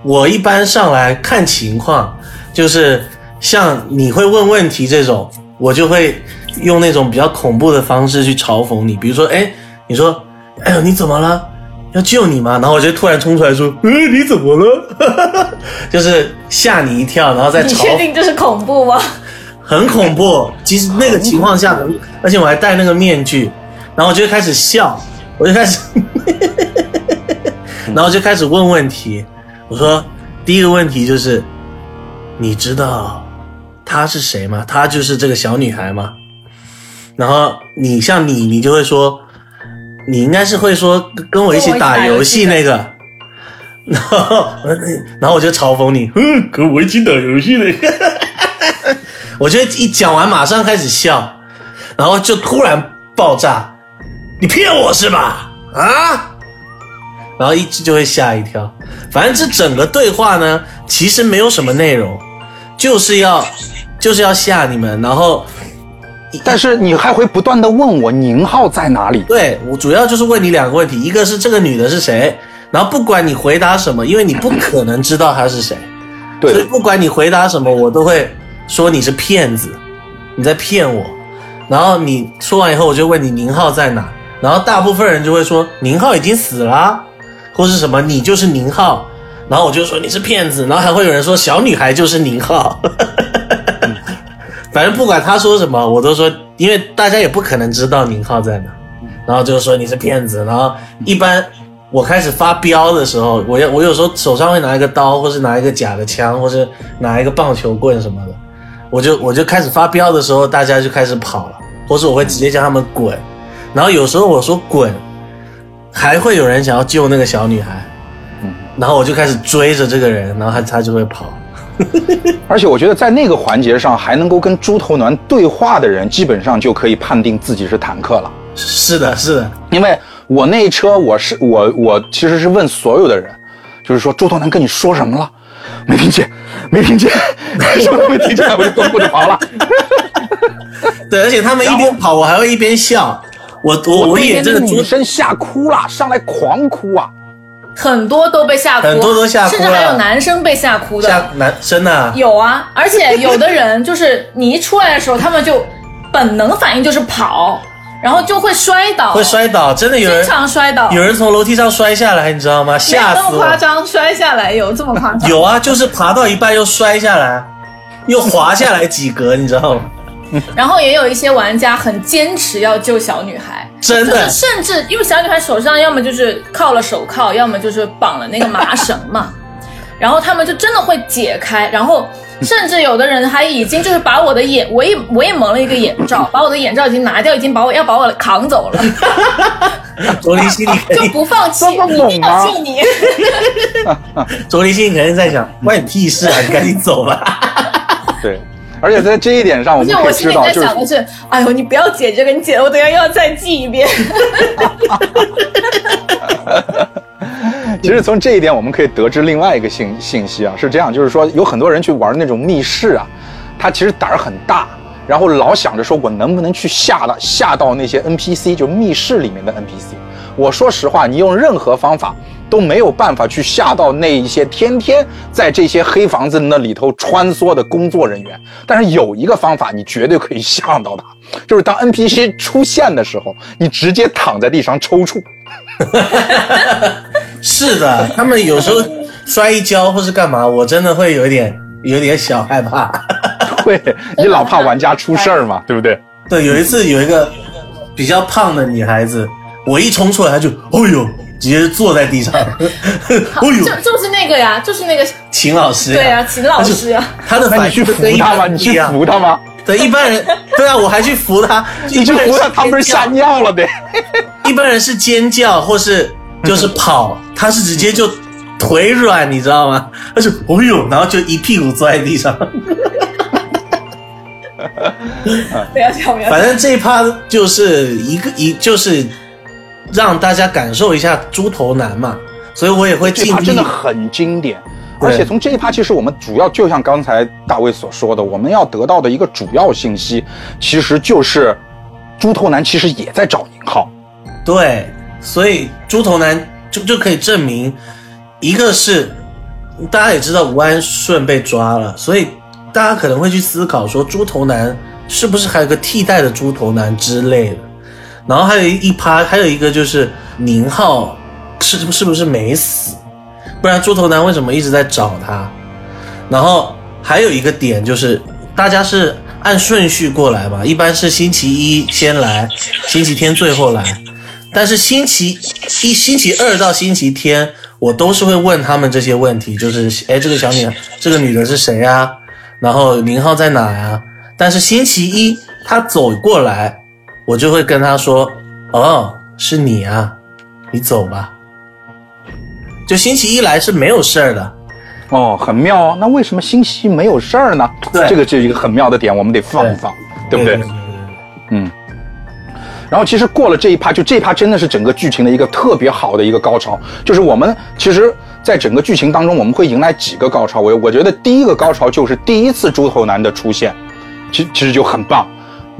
我一般上来看情况，就是像你会问问题这种，我就会用那种比较恐怖的方式去嘲讽你，比如说，哎，你说，哎呦，你怎么了？要救你吗？然后我就突然冲出来说，哎，你怎么了？就是吓你一跳，然后再你确定这是恐怖吗？很恐怖。其实那个情况下，而且我还戴那个面具，然后我就开始笑，我就开始，然后就开始问问题。我说第一个问题就是，你知道她是谁吗？她就是这个小女孩吗？然后你像你，你就会说，你应该是会说跟跟我一起打游戏那个。然后，然后我就嘲讽你，嗯，跟我一起打游戏那个。我就一讲完马上开始笑，然后就突然爆炸，你骗我是吧？啊！然后一直就会吓一跳。反正这整个对话呢，其实没有什么内容，就是要就是要吓你们。然后但是你还会不断的问我宁浩在哪里？对我主要就是问你两个问题，一个是这个女的是谁，然后不管你回答什么，因为你不可能知道她是谁，对所以不管你回答什么，我都会说你是骗子，你在骗我。然后你说完以后，我就问你宁浩在哪，然后大部分人就会说宁浩已经死了啊，或是什么你就是宁浩，然后我就说你是骗子，然后还会有人说小女孩就是宁浩。反正不管他说什么，我都说，因为大家也不可能知道宁浩在哪，然后就说你是骗子。然后一般我开始发飙的时候，我要我有时候手上会拿一个刀，或是拿一个假的枪，或是拿一个棒球棍什么的，我就我就开始发飙的时候，大家就开始跑了，或是我会直接叫他们滚。然后有时候我说滚，还会有人想要救那个小女孩，然后我就开始追着这个人，然后他他就会跑。而且我觉得在那个环节上还能够跟猪头男对话的人，基本上就可以判定自己是坦克了。是的，是的，因为我那一车，我是我我其实是问所有的人，就是说猪头男跟你说什么了？没听见，没听见，什么都没听见，我就光顾着跑了。对，而且他们一边跑，我还会一边笑。我我我演这个猪女生吓哭了，上来狂哭啊！很多都被吓哭，很多都吓哭甚至还有男生被吓哭的。吓男生的，有啊，而且有的人就是你一出来的时候，他们就本能反应就是跑，然后就会摔倒，会摔倒，真的有经常摔倒，有人从楼梯上摔下来，你知道吗？没吓死有那么夸！张，摔下来有这么夸张？有啊，就是爬到一半又摔下来，又滑下来几格，你知道吗？然后也有一些玩家很坚持要救小女孩，真的就是甚至因为小女孩手上要么就是铐了手铐，要么就是绑了那个麻绳嘛，然后他们就真的会解开，然后甚至有的人还已经就是把我的眼，我也我也蒙了一个眼罩，把我的眼罩已经拿掉，已经把我要把我扛走了，卓林心里肯就，不放弃，这么猛一定要吗救你。卓林心里肯定在想，关你屁事啊，你赶紧走吧。对，而且在这一点上，我们可以知道，我心里在就是想的是，哎呦，你不要解这个，你解了我等下又要再记一遍。其实从这一点，我们可以得知另外一个信信息啊，是这样，就是说有很多人去玩那种密室啊，他其实胆儿很大，然后老想着说我能不能去吓到吓到那些 NPC，就密室里面的 NPC。我说实话，你用任何方法都没有办法去吓到那一些天天在这些黑房子那里头穿梭的工作人员。但是有一个方法，你绝对可以吓到他，就是当 NPC 出现的时候，你直接躺在地上抽搐。是的，他们有时候摔一跤或是干嘛，我真的会有一点有点小害怕。会你老怕玩家出事儿嘛，对不对？对，有一次有一个比较胖的女孩子，我一冲出来，他就哦呦，直接坐在地上，哦呦就，就是那个呀，就是那个，秦老师，对呀，秦老师呀。他的反应你去扶他吗？你去。扶他吗？对一般人，对啊，我还去扶他，你去扶他，他不是吓尖尿了呗？一般人是尖叫或是就是跑，他是直接就腿软，你知道吗？他就哦呦，然后就一屁股坐在地上。不要这样，不要笑。反正这一趴就是一个一就是让大家感受一下猪头男嘛，所以我也会尽力真的很经典。而且从这一趴，其实我们主要就像刚才大卫所说的，我们要得到的一个主要信息，其实就是猪头男其实也在找宁浩。对，所以猪头男就就可以证明，一个是大家也知道吴安顺被抓了，所以大家可能会去思考说，猪头男是不是还有个替代的猪头男之类的。然后还有一趴，还有一个就是宁浩是是不是没死？不然猪头男为什么一直在找他？然后还有一个点就是，大家是按顺序过来嘛，一般是星期一先来，星期天最后来。但是星期一、星期二到星期天，我都是会问他们这些问题，就是哎，这个小女孩，这个女的是谁啊？然后宁浩在哪呀、但是星期一他走过来，我就会跟他说，哦，是你啊，你走吧。就星期一来是没有事儿的，哦，很妙哦。那为什么星期一没有事儿呢？对这个就是一个很妙的点，我们得放一放，对不对？对嗯。然后其实过了这一趴，就这一趴真的是整个剧情的一个特别好的一个高潮，就是我们其实，在整个剧情当中，我们会迎来几个高潮。我我觉得第一个高潮就是第一次猪头男的出现，其其实就很棒。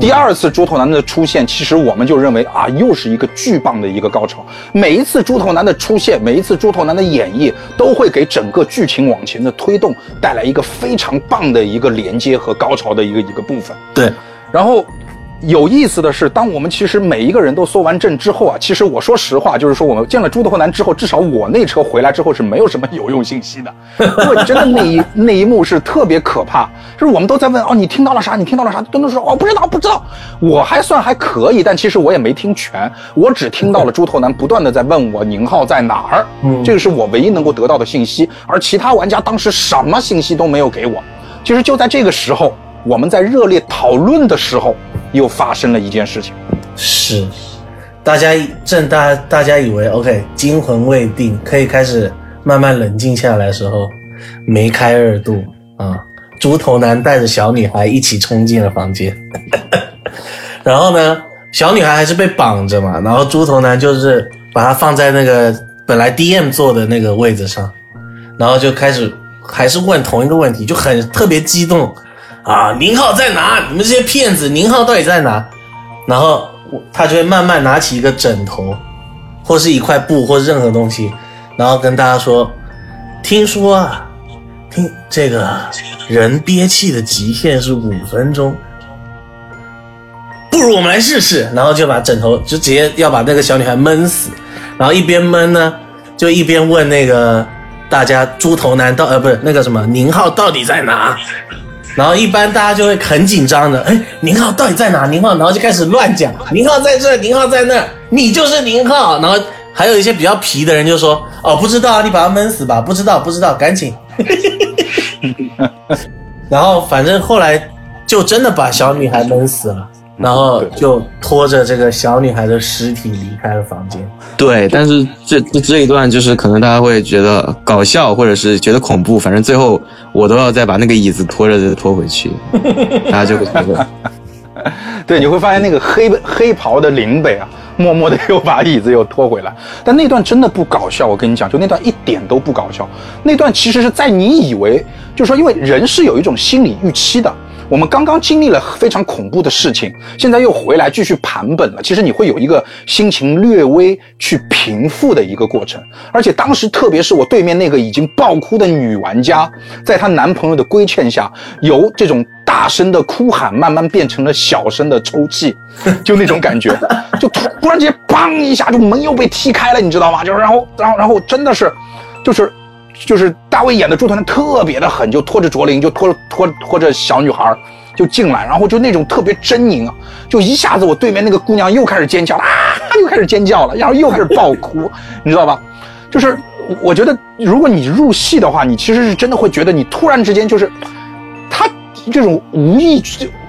第二次猪头男的出现，其实我们就认为啊，又是一个巨棒的一个高潮。每一次猪头男的出现，每一次猪头男的演绎，都会给整个剧情往前的推动带来一个非常棒的一个连接和高潮的一个一个部分。对，然后有意思的是，当我们其实每一个人都搜完证之后啊，其实我说实话，就是说我们见了猪头男之后，至少我那车回来之后是没有什么有用信息的，因为真的那一那一幕是特别可怕，就是我们都在问哦，你听到了啥？你听到了啥？都都说哦，不知道，不知道。我还算还可以，但其实我也没听全，我只听到了猪头男不断的在问我宁浩在哪儿，嗯这个是我唯一能够得到的信息，而其他玩家当时什么信息都没有给我。其实就在这个时候，我们在热烈讨论的时候，又发生了一件事情。是，大家正大大家以为 OK 惊魂未定，可以开始慢慢冷静下来的时候，梅开二度啊！猪头男带着小女孩一起冲进了房间，然后呢，小女孩还是被绑着嘛，然后猪头男就是把她放在那个本来 DM 坐的那个位置上，然后就开始还是问同一个问题，就很特别激动啊！宁浩在哪？你们这些骗子，宁浩到底在哪？然后他就会慢慢拿起一个枕头，或是一块布，或任何东西，然后跟大家说：“听说啊，听这个人憋气的极限是五分钟，不如我们来试试。”然后就把枕头就直接要把那个小女孩闷死，然后一边闷呢，就一边问那个大家猪头男到呃不是那个什么宁浩到底在哪？然后一般大家就会很紧张的，哎，宁浩到底在哪？宁浩，然后就开始乱讲，宁浩在这，宁浩在那，你就是宁浩。然后还有一些比较皮的人就说，哦，不知道，你把他闷死吧，不知道，不知道，赶紧。然后反正后来就真的把小女孩闷死了，然后就拖着这个小女孩的尸体离开了房间。对，但是这这这一段就是可能大家会觉得搞笑，或者是觉得恐怖，反正最后我都要再把那个椅子拖着再拖回去，大家就会觉得。对，你会发现那个黑黑袍的林北啊，默默的又把椅子又拖回来。但那段真的不搞笑，我跟你讲，就那段一点都不搞笑。那段其实是在你以为，就是说，因为人是有一种心理预期的。我们刚刚经历了非常恐怖的事情，现在又回来继续盘本了。其实你会有一个心情略微去平复的一个过程。而且当时，特别是我对面那个已经爆哭的女玩家，在她男朋友的规劝下，由这种大声的哭喊慢慢变成了小声的抽泣，就那种感觉，就突突然间，砰一下，就门又被踢开了，你知道吗？就是然后，然后，然后真的是，就是。就是大卫演的猪头男特别的狠，就拖着卓林，就拖着拖拖着小女孩就进来，然后就那种特别狰狞啊，就一下子我对面那个姑娘又开始尖叫啊，又开始尖叫了，然后又开始爆哭，你知道吧？就是我觉得如果你入戏的话，你其实是真的会觉得你突然之间就是他这种无意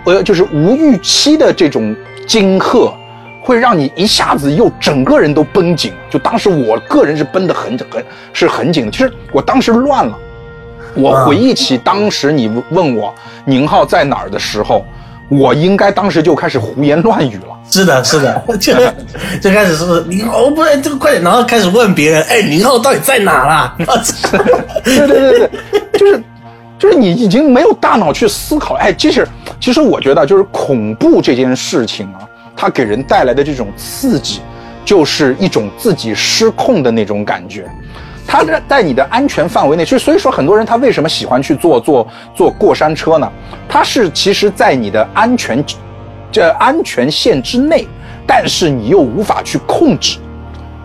呃就是无预期的这种惊吓。会让你一下子又整个人都绷紧，就当时我个人是绷得很很是很紧的。其实我当时乱了，我回忆起当时你问我宁浩在哪儿的时候，我应该当时就开始胡言乱语了。是的，是的，就最开始是宁浩，不然这个快点，然后开始问别人，哎，宁浩到底在哪啦？对对对对，就是就是你已经没有大脑去思考。哎，其实其实我觉得就是恐怖这件事情啊。它给人带来的这种刺激，就是一种自己失控的那种感觉。它在在你的安全范围内，所以所以说很多人他为什么喜欢去坐坐坐过山车呢？它是其实，在你的安全这安全线之内，但是你又无法去控制，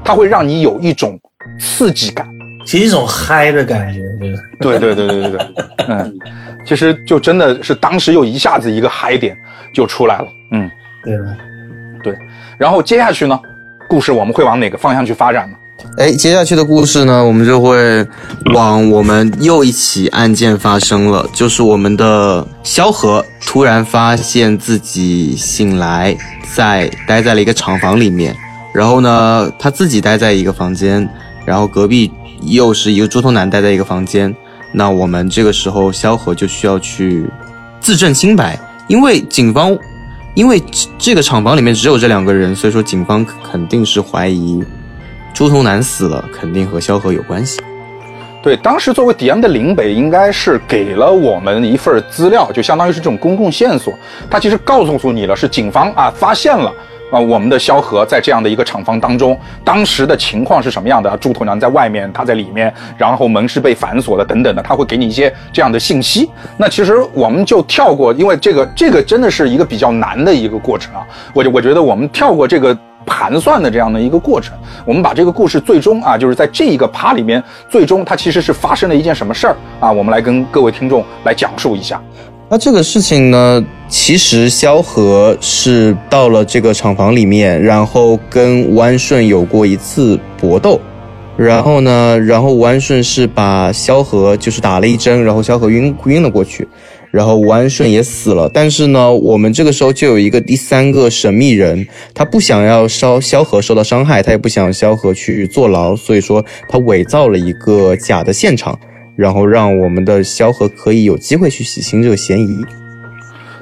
它会让你有一种刺激感，其实一种嗨的感觉，对对对对对对，嗯，其实就真的是当时又一下子一个嗨点就出来了，嗯，对。对，然后接下去呢，故事我们会往哪个方向去发展呢？哎，接下去的故事呢，我们就会往我们又一起案件发生了，就是我们的萧何突然发现自己醒来，在待在了一个厂房里面，然后呢，他自己待在一个房间，然后隔壁又是一个猪头男待在一个房间，那我们这个时候萧何就需要去自证清白，因为警方。因为这个厂房里面只有这两个人，所以说警方肯定是怀疑朱头男死了，肯定和萧何有关系。对，当时作为 DM 的林北，应该是给了我们一份资料，就相当于是这种公共线索。他其实告诉你了，是警方啊发现了。啊，我们的萧何在这样的一个厂房当中，当时的情况是什么样的？猪头娘在外面，他在里面，然后门是被反锁的，等等的，他会给你一些这样的信息。那其实我们就跳过，因为这个这个真的是一个比较难的一个过程啊。我就我觉得我们跳过这个盘算的这样的一个过程，我们把这个故事最终啊，就是在这一个趴里面，最终它其实是发生了一件什么事儿啊？我们来跟各位听众来讲述一下。那这个事情呢，其实萧何是到了这个厂房里面，然后跟吴安顺有过一次搏斗，然后呢，然后吴安顺是把萧何就是打了一针，然后萧何晕晕了过去，然后吴安顺也死了。但是呢，我们这个时候就有一个第三个神秘人，他不想要萧萧何受到伤害，他也不想萧何去坐牢，所以说他伪造了一个假的现场。然后让我们的萧何可以有机会去洗清这个嫌疑。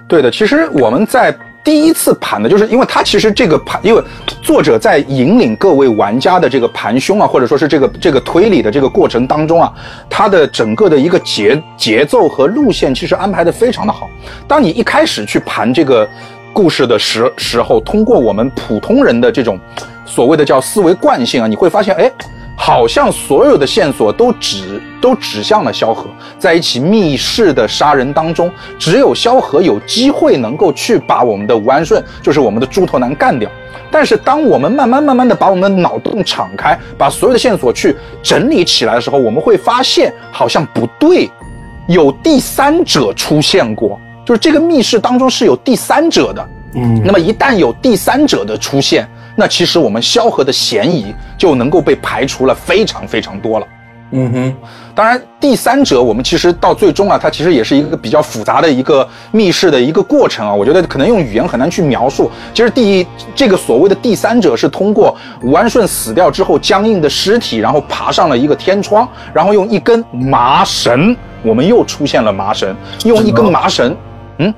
对的，其实我们在第一次盘的，就是因为他其实这个盘，因为作者在引领各位玩家的这个盘凶啊，或者说是这个这个推理的这个过程当中啊，他的整个的一个节节奏和路线其实安排的非常的好。当你一开始去盘这个故事的时时候，通过我们普通人的这种所谓的叫思维惯性啊，你会发现，哎。好像所有的线索都指都指向了萧何，在一起密室的杀人当中，只有萧何有机会能够去把我们的吴安顺，就是我们的猪头男干掉。但是当我们慢慢慢慢的把我们的脑洞敞开，把所有的线索去整理起来的时候，我们会发现好像不对，有第三者出现过，就是这个密室当中是有第三者的。嗯，那么一旦有第三者的出现。那其实我们萧何的嫌疑就能够被排除了非常非常多了。嗯哼，当然，第三者我们其实到最终啊，它其实也是一个比较复杂的一个密室的一个过程啊。我觉得可能用语言很难去描述。其实第一，这个所谓的第三者是通过吴安顺死掉之后僵硬的尸体，然后爬上了一个天窗，然后用一根麻绳，我们又出现了麻绳，用一根麻绳，嗯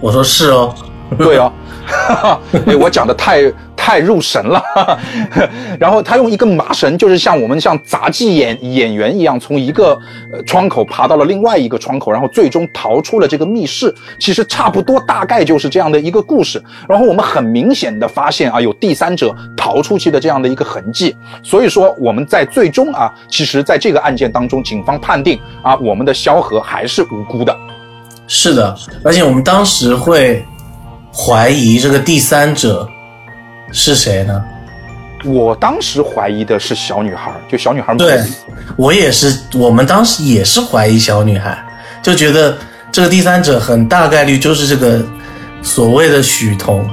我说是哦，对哦，哎，我讲的太太入神了。然后他用一根麻绳，就是像我们像杂技演演员一样，从一个呃窗口爬到了另外一个窗口，然后最终逃出了这个密室。其实差不多大概就是这样的一个故事。然后我们很明显的发现啊，有第三者逃出去的这样的一个痕迹。所以说我们在最终啊，其实在这个案件当中，警方判定啊，我们的萧何还是无辜的。是的，而且我们当时会怀疑这个第三者是谁呢？我当时怀疑的是小女孩，就小女孩没对我也是，我们当时也是怀疑小女孩，就觉得这个第三者很大概率就是这个所谓的许彤。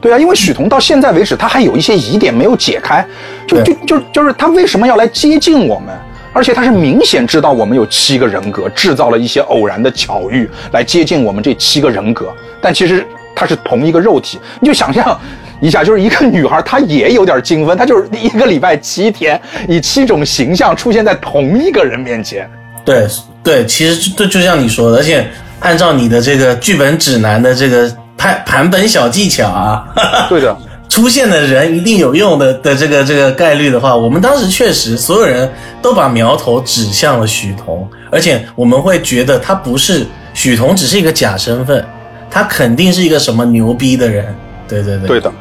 对啊，因为许彤到现在为止，他还有一些疑点没有解开，就就就就是他为什么要来接近我们？而且他是明显知道我们有七个人格，制造了一些偶然的巧遇来接近我们这七个人格，但其实他是同一个肉体。你就想象一下，就是一个女孩，她也有点精分，她就是一个礼拜七天，以七种形象出现在同一个人面前。对对，其实就就像你说的，而且按照你的这个剧本指南的这个盘盘本小技巧啊，对的，出现的人一定有用的的这个这个概率的话，我们当时确实所有人都把苗头指向了许彤，而且我们会觉得他不是许彤，只是一个假身份，他肯定是一个什么牛逼的人。对对对，对的，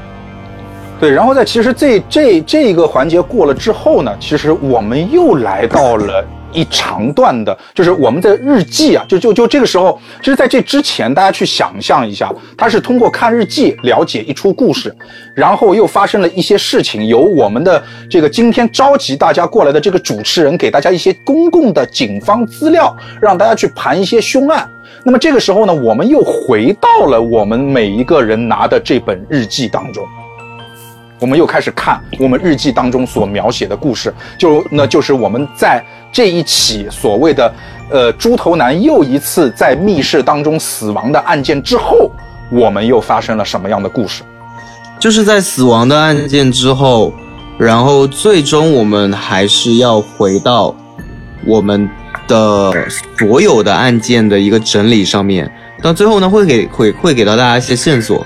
对。然后在其实这这这一个环节过了之后呢，其实我们又来到了一长段的，就是我们的日记啊，就就就这个时候，其实在这之前，大家去想象一下，他是通过看日记了解一出故事，然后又发生了一些事情，由我们的这个今天召集大家过来的这个主持人给大家一些公共的警方资料，让大家去盘一些凶案。那么这个时候呢，我们又回到了我们每一个人拿的这本日记当中，我们又开始看我们日记当中所描写的故事，就那就是我们在这一起所谓的呃猪头男又一次在密室当中死亡的案件之后，我们又发生了什么样的故事？就是在死亡的案件之后，然后最终我们还是要回到我们的所有的案件的一个整理上面。到最后呢，会给会会给到大家一些线索，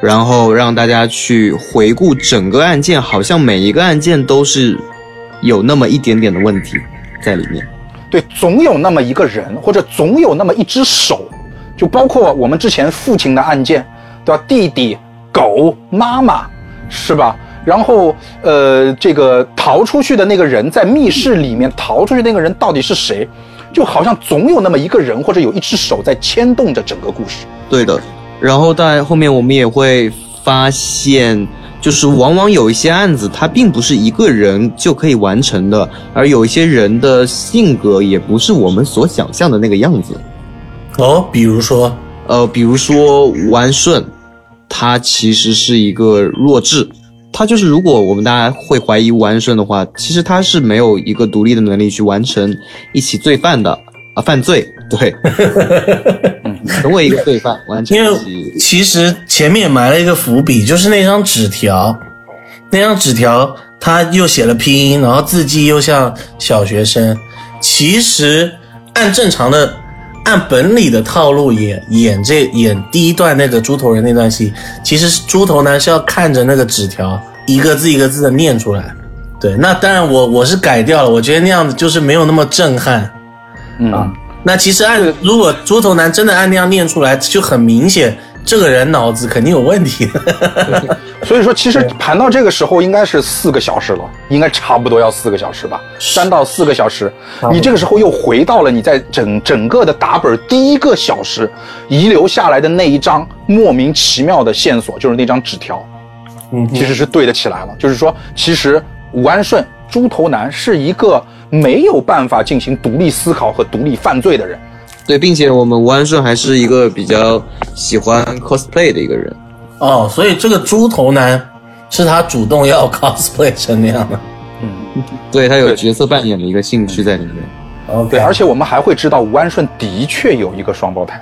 然后让大家去回顾整个案件，好像每一个案件都是有那么一点点的问题在里面。对，总有那么一个人，或者总有那么一只手，就包括我们之前父亲的案件，对吧？弟弟、狗、妈妈，是吧？然后，呃，这个逃出去的那个人，在密室里面逃出去那个人到底是谁？就好像总有那么一个人，或者有一只手在牵动着整个故事。对的，然后在后面我们也会发现，就是往往有一些案子，它并不是一个人就可以完成的，而有一些人的性格也不是我们所想象的那个样子。哦，比如说，呃，比如说吴安顺，他其实是一个弱智。他就是，如果我们大家会怀疑吴安顺的话，其实他是没有一个独立的能力去完成一起罪犯的啊犯罪。对，成为一个罪犯，完成因为其实前面埋了一个伏笔，就是那张纸条，那张纸条他又写了拼音，然后字迹又像小学生。其实按正常的、按本里的套路演演这演第一段那个猪头人那段戏，其实是猪头男是要看着那个纸条一个字一个字的念出来。对，那当然我我是改掉了，我觉得那样子就是没有那么震撼。嗯，那其实按如果猪头男真的按那样念出来，就很明显，这个人脑子肯定有问题。所以说，其实盘到这个时候应该是四个小时了，应该差不多要四个小时吧，三到四个小时。你这个时候又回到了你在整整个的打本第一个小时遗留下来的那一张莫名其妙的线索，就是那张纸条，嗯。其实是对得起来了。就是说，其实武安顺猪头男是一个没有办法进行独立思考和独立犯罪的人。对，并且我们吴安顺还是一个比较喜欢 cosplay 的一个人。哦，所以这个猪头男是他主动要 cosplay 成那样的。嗯对他有角色扮演的一个兴趣在里面。OK，对，而且我们还会知道吴安顺的确有一个双胞胎。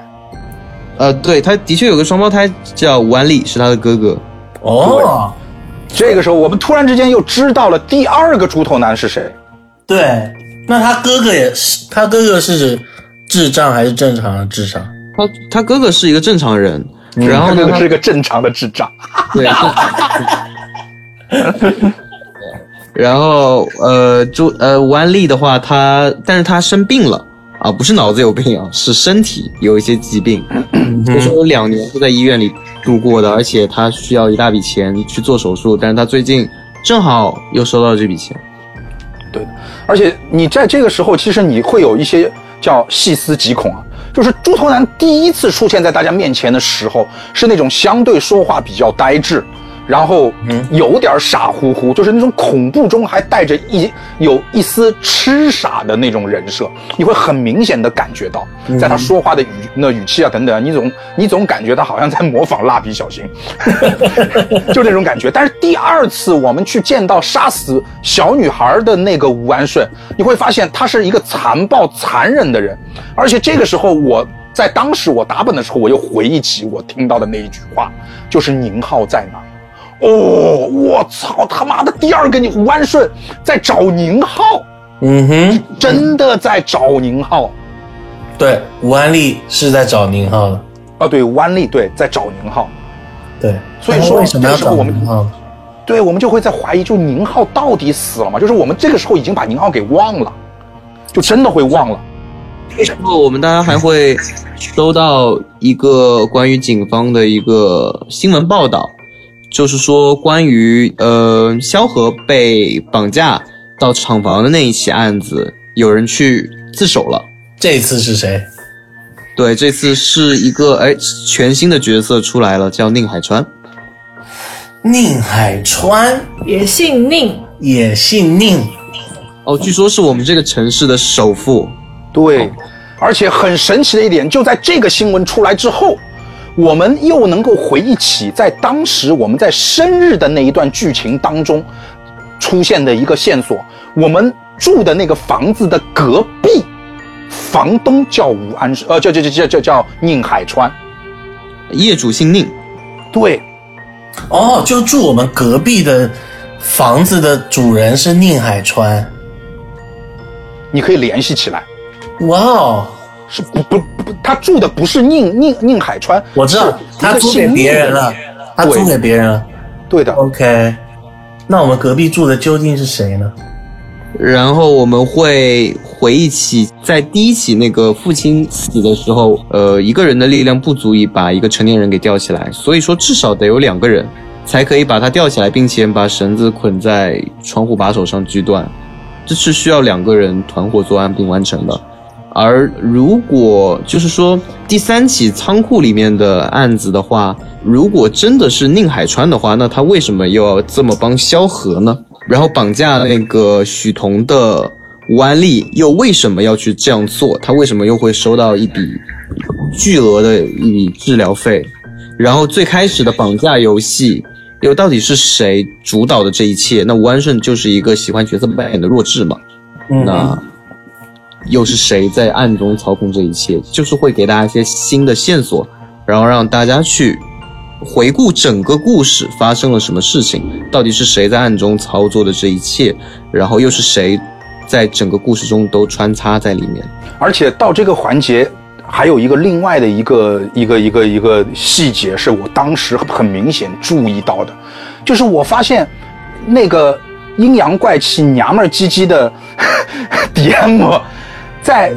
呃，对，他的确有个双胞胎叫吴安利，是他的哥哥。哦，这个时候，我们突然之间又知道了第二个猪头男是谁。对，那他哥哥也是，他哥哥是指智障还是正常的智商？他他哥哥是一个正常人，嗯然后呢，是个正常的智障。对，然后呃，朱呃吴安利的话，他但是他生病了啊，不是脑子有病啊，是身体有一些疾病，所以说有两年都在医院里度过的，而且他需要一大笔钱去做手术，但是他最近正好又收到了这笔钱。对，而且你在这个时候，其实你会有一些叫细思极恐啊，就是猪头男第一次出现在大家面前的时候，是那种相对说话比较呆滞，然后有点傻乎乎，就是那种恐怖中还带着一有一丝痴傻的那种人设，你会很明显的感觉到，在他说话的语那语气啊等等，你总你总感觉他好像在模仿蜡笔小新，就那种感觉。但是第二次我们去见到杀死小女孩的那个吴安顺，你会发现他是一个残暴残忍的人，而且这个时候我在当时我打本的时候，我又回忆起我听到的那一句话，就是宁浩在哪？哦，我操他妈的！第二个你吴安顺在找宁浩，嗯哼，真的在找宁浩对，吴安利是在找宁浩的，啊！对，吴安利对在找宁浩，对，所以说为什么要找这个时候我们宁浩？对我们就会在怀疑，就宁浩到底死了吗？就是我们这个时候已经把宁浩给忘了，就真的会忘了。然后我们大家还会收到一个关于警方的一个新闻报道，就是说关于呃萧何被绑架到厂房的那一起案子，有人去自首了。这次是谁？对，这次是一个哎全新的角色出来了，叫宁海川。宁海川，也姓宁，也姓宁。哦，据说是我们这个城市的首富。对，而且很神奇的一点，就在这个新闻出来之后，我们又能够回忆起在当时我们在生日的那一段剧情当中出现的一个线索。我们住的那个房子的隔壁，房东叫吴安，呃，叫叫叫叫叫叫宁海川。业主姓宁，对，哦，就住我们隔壁的房子的主人是宁海川。你可以联系起来。哇哦，是不不不，他住的不是宁宁宁海川，我知道他租给别人了，他对租给别人了。对的，OK，那我们隔壁住的究竟是谁呢？然后我们会回忆起在第一起那个父亲死的时候，呃，一个人的力量不足以把一个成年人给吊起来，所以说至少得有两个人才可以把他吊起来，并且把绳子捆在窗户把手上锯断，这是需要两个人团伙作案并完成的。而如果就是说第三起仓库里面的案子的话，如果真的是宁海川的话，那他为什么又要这么帮萧何呢？然后绑架那个许彤的吴安利又为什么要去这样做？他为什么又会收到一笔巨额的一笔治疗费？然后最开始的绑架游戏又到底是谁主导的这一切？那吴安顺就是一个喜欢角色扮演的弱智嘛？嗯那又是谁在暗中操控这一切？就是会给大家一些新的线索，然后让大家去回顾整个故事发生了什么事情，到底是谁在暗中操作的这一切，然后又是谁在整个故事中都穿插在里面。而且到这个环节，还有一个另外的一个一个一个一个细节，是我当时很明显注意到的，就是我发现那个阴阳怪气、娘们唧唧的 DM，在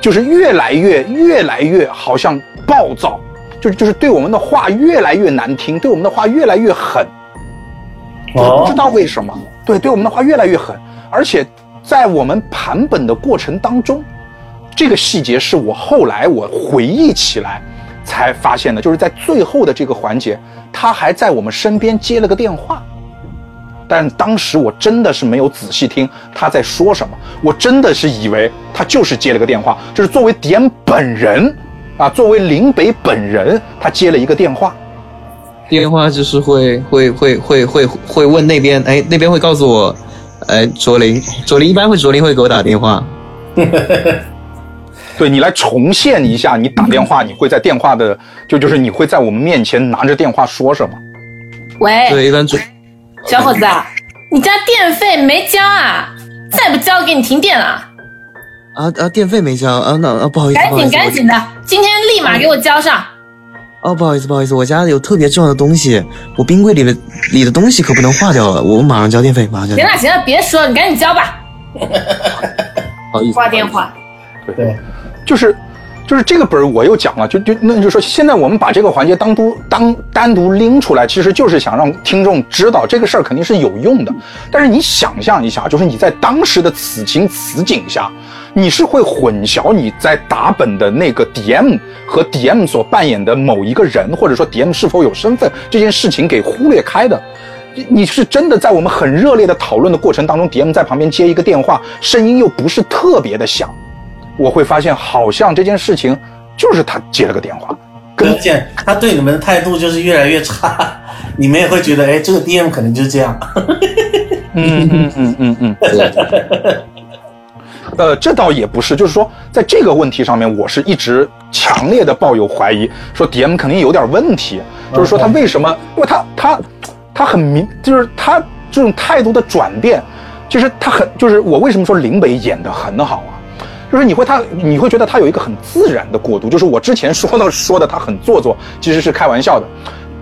就是越来越越来越好像暴躁，就就是对我们的话越来越难听，对我们的话越来越狠。就是不知道为什么，对对我们的话越来越狠，而且在我们盘本的过程当中，这个细节是我后来我回忆起来才发现的，就是在最后的这个环节，他还在我们身边接了个电话，但当时我真的是没有仔细听他在说什么，我真的是以为他就是接了个电话，就是作为点本人啊，作为林北本人，他接了一个电话。电话就是会会会会会会问那边，哎，那边会告诉我哎，卓林，卓林一般会卓林会给我打电话，对你来重现一下，你打电话，你会在电话的，就就是你会在我们面前拿着电话说什么？喂，对，一般卓小伙子啊，你家电费没交啊？再不交，给你停电了！啊啊，电费没交啊，那啊不好意思，赶紧赶紧的，今天立马给我交上！哦，不好意思，不好意思，我家有特别重要的东西，我冰柜里的里的东西可不能化掉了，我马上交电费，马上交。行了行了，别说了，你赶紧交吧。不 好意思，挂电话。对，就是就是这个本儿我又讲了，就就那就是说，现在我们把这个环节单独当单独拎出来，其实就是想让听众知道这个事儿肯定是有用的。但是你想象一下，就是你在当时的此情此景下，你是会混淆你在打本的那个 DM 和 DM 所扮演的某一个人，或者说 DM 是否有身份这件事情给忽略开的。你是真的在我们很热烈的讨论的过程当中，DM 在旁边接一个电话，声音又不是特别的响，我会发现好像这件事情就是他接了个电话，而且他对你们的态度就是越来越差，你们也会觉得，哎，这个 DM 可能就是这样。嗯嗯嗯嗯嗯，呃，这倒也不是，就是说，在这个问题上面，我是一直强烈的抱有怀疑，说 DM 肯定有点问题，就是说他为什么？因为他他他很明，就是他这种态度的转变，其实他很，就是我为什么说林北演的很好啊？就是你会他你会觉得他有一个很自然的过渡，就是我之前说到 说的他很做作，其实是开玩笑的。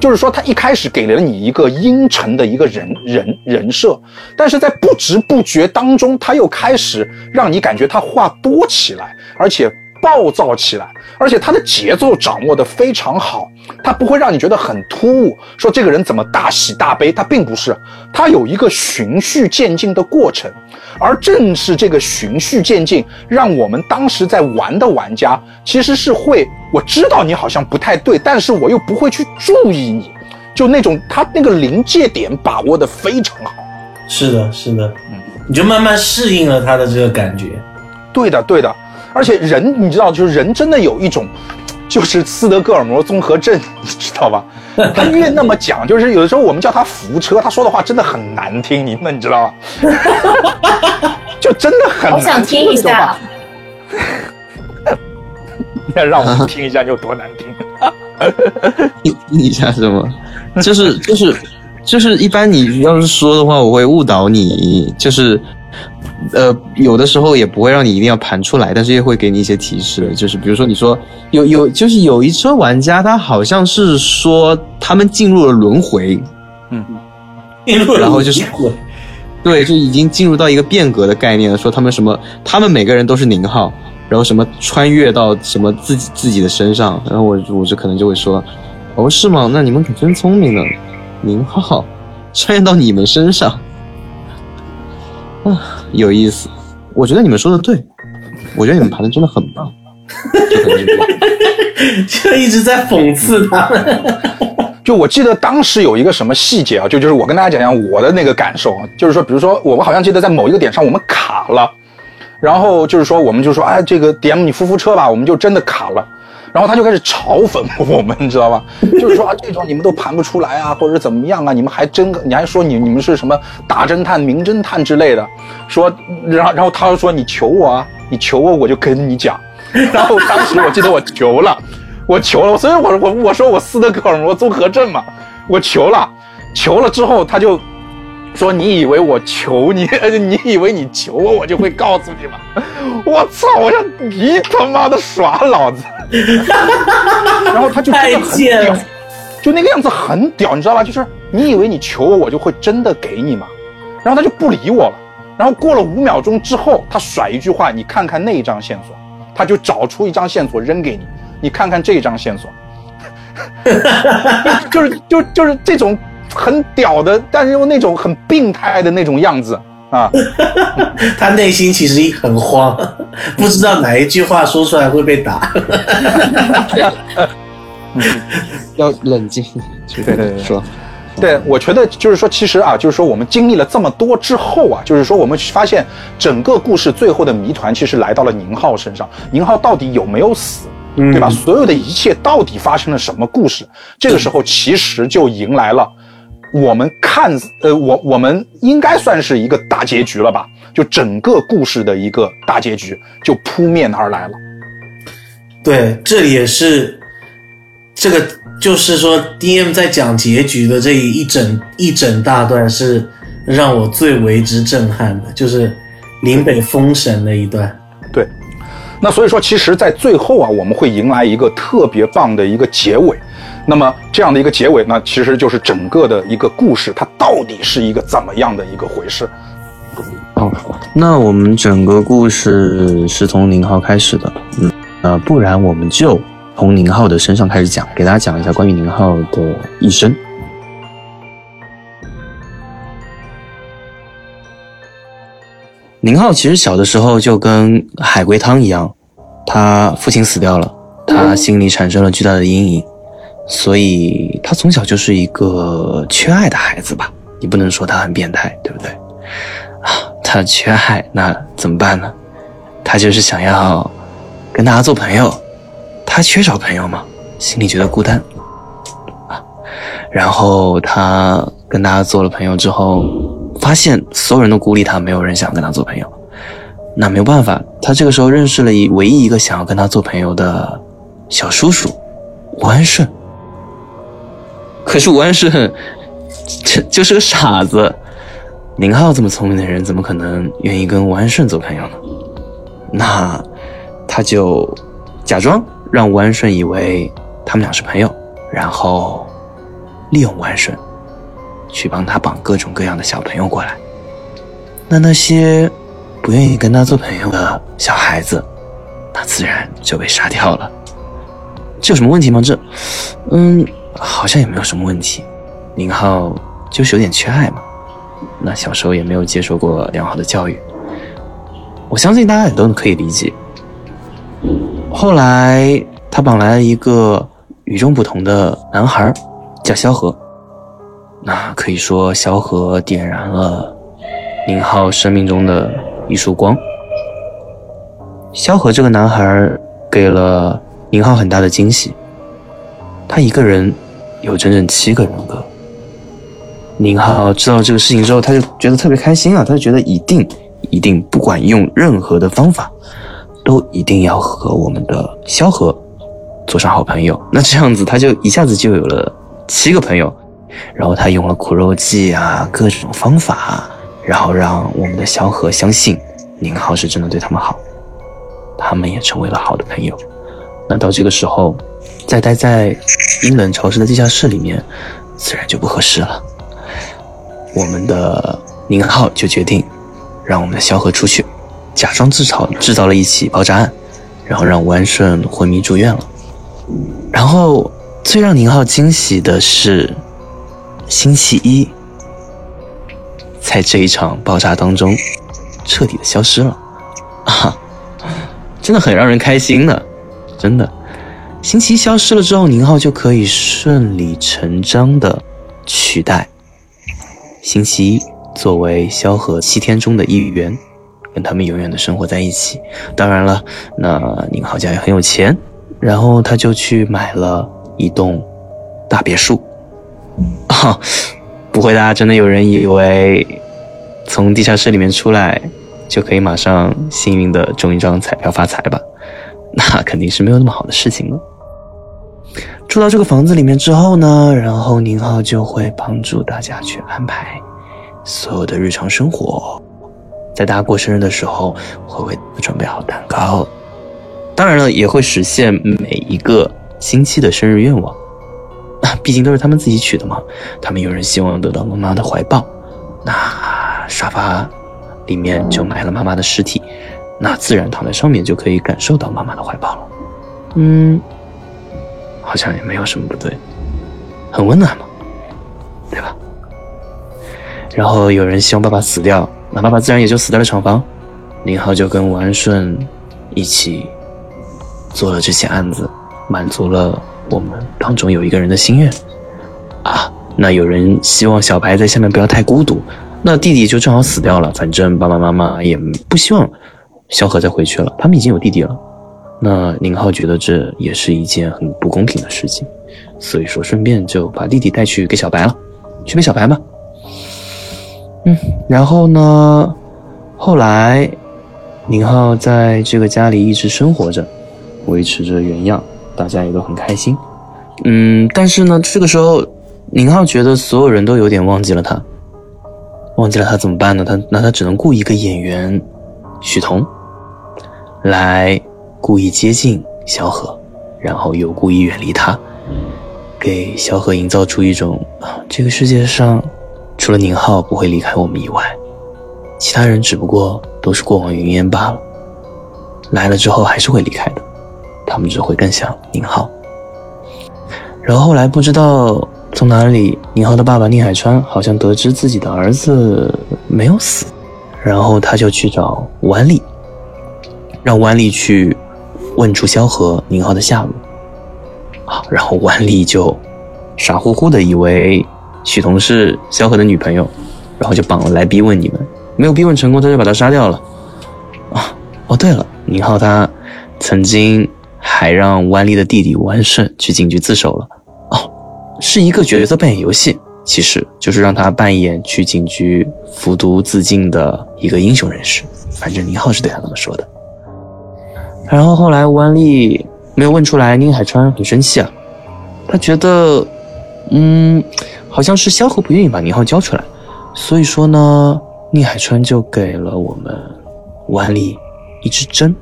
就是说，他一开始给了你一个阴沉的一个人人人设，但是在不知不觉当中，他又开始让你感觉他话多起来，而且暴躁起来，而且他的节奏掌握的非常好，他不会让你觉得很突兀。说这个人怎么大喜大悲，他并不是，他有一个循序渐进的过程，而正是这个循序渐进，让我们当时在玩的玩家其实是会，我知道你好像不太对，但是我又不会去注意你，就那种他那个临界点把握的非常好。是的，是的，嗯，你就慢慢适应了他的这个感觉。对的，对的，而且人你知道，就是人真的有一种，就是斯德哥尔摩综合症，你知道吧？他越那么讲，就是有的时候我们叫他扶车，他说的话真的很难听，你们你知道吗？就真的很想听一下。那 让我们听一下有多难听。听听一下什么？就是就是就是，一般你要是说的话，我会误导你，就是。呃，有的时候也不会让你一定要盘出来，但是也会给你一些提示，就是比如说你说有有，就是有一车玩家，他好像是说他们进入了轮回，嗯然后就是对，就已经进入到一个变革的概念了，说他们什么，他们每个人都是宁浩，然后什么穿越到什么自己自己的身上，然后我我就可能就会说，哦是吗？那你们可真聪明呢，宁浩穿越到你们身上，啊，有意思，我觉得你们说的对，我觉得你们盘的真的很棒，就可能是这样就一直在讽刺他们。就我记得当时有一个什么细节啊，就就是我跟大家讲讲我的那个感受啊，就是说，比如说我们好像记得在某一个点上我们卡了，然后就是说我们就说，哎，这个 DM 你扶扶车吧，我们就真的卡了。然后他就开始嘲讽我们，你知道吧？就是说啊，这种你们都盘不出来啊，或者怎么样啊？你们还真，你还说你你们是什么大侦探、名侦探之类的？说，然后然后他说你求我啊，你求我我就跟你讲。然后当时我记得我求了，我求了，所以我我我说我斯德哥尔摩综合症嘛，我求了，求了之后他就说你以为我求你，你以为你求我我就会告诉你吗？我操！我说你他妈的耍老子！然后他就真的很屌，就那个样子很屌，你知道吧？就是你以为你求我，我就会真的给你吗？然后他就不理我了。然后过了五秒钟之后，他甩一句话：“你看看那一张线索。”他就找出一张线索扔给你，你看看这张线索，就是就就是这种很屌的，但是又那种很病态的那种样子啊。他内心其实很慌，不知道哪一句话说出来会被打。要冷静，对对对说。对，我觉得就是说，其实啊，就是说我们经历了这么多之后啊，就是说我们发现整个故事最后的谜团其实来到了宁浩身上，宁浩到底有没有死？对吧？所有的一切到底发生了什么故事？这个时候其实就迎来了我们看，呃，我我们应该算是一个大结局了吧？就整个故事的一个大结局就扑面而来了。对，这也是这个，就是说，D.M 在讲结局的这一整一整大段是让我最为之震撼的，就是林北封神那一段。对，那所以说，其实，在最后啊，我们会迎来一个特别棒的一个结尾。那么这样的一个结尾，那其实就是整个的一个故事，它到底是一个怎么样的一个回事？哦，那我们整个故事是从宁浩开始的，嗯，呃，不然我们就从宁浩的身上开始讲，给大家讲一下关于宁浩的一生。宁浩其实小的时候就跟海龟汤一样，他父亲死掉了，他心里产生了巨大的阴影。所以他从小就是一个缺爱的孩子吧？你不能说他很变态，对不对？啊，他缺爱，那怎么办呢？他就是想要跟大家做朋友，他缺少朋友嘛，心里觉得孤单啊。然后他跟大家做了朋友之后，发现所有人都孤立他，没有人想跟他做朋友。那没有办法，他这个时候认识了一唯一一个想要跟他做朋友的小叔叔吴安顺。可是吴安顺，这 就是个傻子。宁浩这么聪明的人，怎么可能愿意跟吴安顺做朋友呢？那他就假装让吴安顺以为他们俩是朋友，然后利用吴安顺去帮他绑各种各样的小朋友过来。那那些不愿意跟他做朋友的小孩子，那自然就被杀掉了。这有什么问题吗？这，嗯。好像也没有什么问题，宁浩就是有点缺爱嘛。那小时候也没有接受过良好的教育，我相信大家也都可以理解。后来他绑来了一个与众不同的男孩，叫萧何。那可以说萧何点燃了宁浩生命中的一束光。萧何这个男孩给了宁浩很大的惊喜，他一个人。有整整七个人格。宁浩知道这个事情之后，他就觉得特别开心啊！他就觉得一定一定，不管用任何的方法，都一定要和我们的萧何做上好朋友。那这样子，他就一下子就有了七个朋友。然后他用了苦肉计啊，各种方法，然后让我们的萧何相信宁浩是真的对他们好，他们也成为了好的朋友。那到这个时候。再待在阴冷潮湿的地下室里面，自然就不合适了。我们的宁浩就决定让我们的萧何出去，假装制造制造了一起爆炸案，然后让吴安顺昏迷住院了。然后最让宁浩惊喜的是，星期一在这一场爆炸当中彻底的消失了，啊，真的很让人开心的，真的。星期一消失了之后，宁浩就可以顺理成章的取代星期一作为萧何七天中的一员，跟他们永远的生活在一起。当然了，那宁浩家也很有钱，然后他就去买了一栋大别墅。啊，不会，大家真的有人以为从地下室里面出来就可以马上幸运的中一张彩票发财吧？那肯定是没有那么好的事情了。住到这个房子里面之后呢，然后宁浩就会帮助大家去安排所有的日常生活，在大家过生日的时候会为准备好蛋糕，当然了，也会实现每一个星期的生日愿望。毕竟都是他们自己取的嘛，他们有人希望得到妈妈的怀抱，那沙发里面就埋了妈妈的尸体。那自然躺在上面就可以感受到妈妈的怀抱了，嗯，好像也没有什么不对，很温暖嘛，对吧？然后有人希望爸爸死掉，那爸爸自然也就死在了厂房。林浩就跟吴安顺一起做了这些案子，满足了我们当中有一个人的心愿啊。那有人希望小白在下面不要太孤独，那弟弟就正好死掉了，反正爸爸妈妈也不希望。萧何再回去了，他们已经有弟弟了。那宁浩觉得这也是一件很不公平的事情，所以说顺便就把弟弟带去给小白了，去陪小白吧。嗯，然后呢，后来宁浩在这个家里一直生活着，维持着原样，大家也都很开心。嗯，但是呢，这个时候宁浩觉得所有人都有点忘记了他，忘记了他怎么办呢？他那他只能雇一个演员许彤来故意接近萧何，然后又故意远离他，给萧何营造出一种啊，这个世界上除了宁浩不会离开我们以外，其他人只不过都是过往云烟罢了。来了之后还是会离开的，他们只会更想宁浩。然后后来不知道从哪里，宁浩的爸爸宁海川好像得知自己的儿子没有死，然后他就去找万历，让万历去问出萧何、宁浩的下落。啊，然后万历就傻乎乎的以为许彤是萧何的女朋友，然后就绑了来逼问你们，没有逼问成功，他就把他杀掉了。啊，哦对了，宁浩他曾经还让万历的弟弟万胜去警局自首了。哦，是一个角色扮演游戏，其实就是让他扮演去警局服毒自尽的一个英雄人士。反正宁浩是对他这么说的。然后后来吴安利没有问出来，宁海川很生气啊，他觉得，嗯，好像是萧何不愿意把宁浩交出来，所以说呢，宁海川就给了我们万历一支针。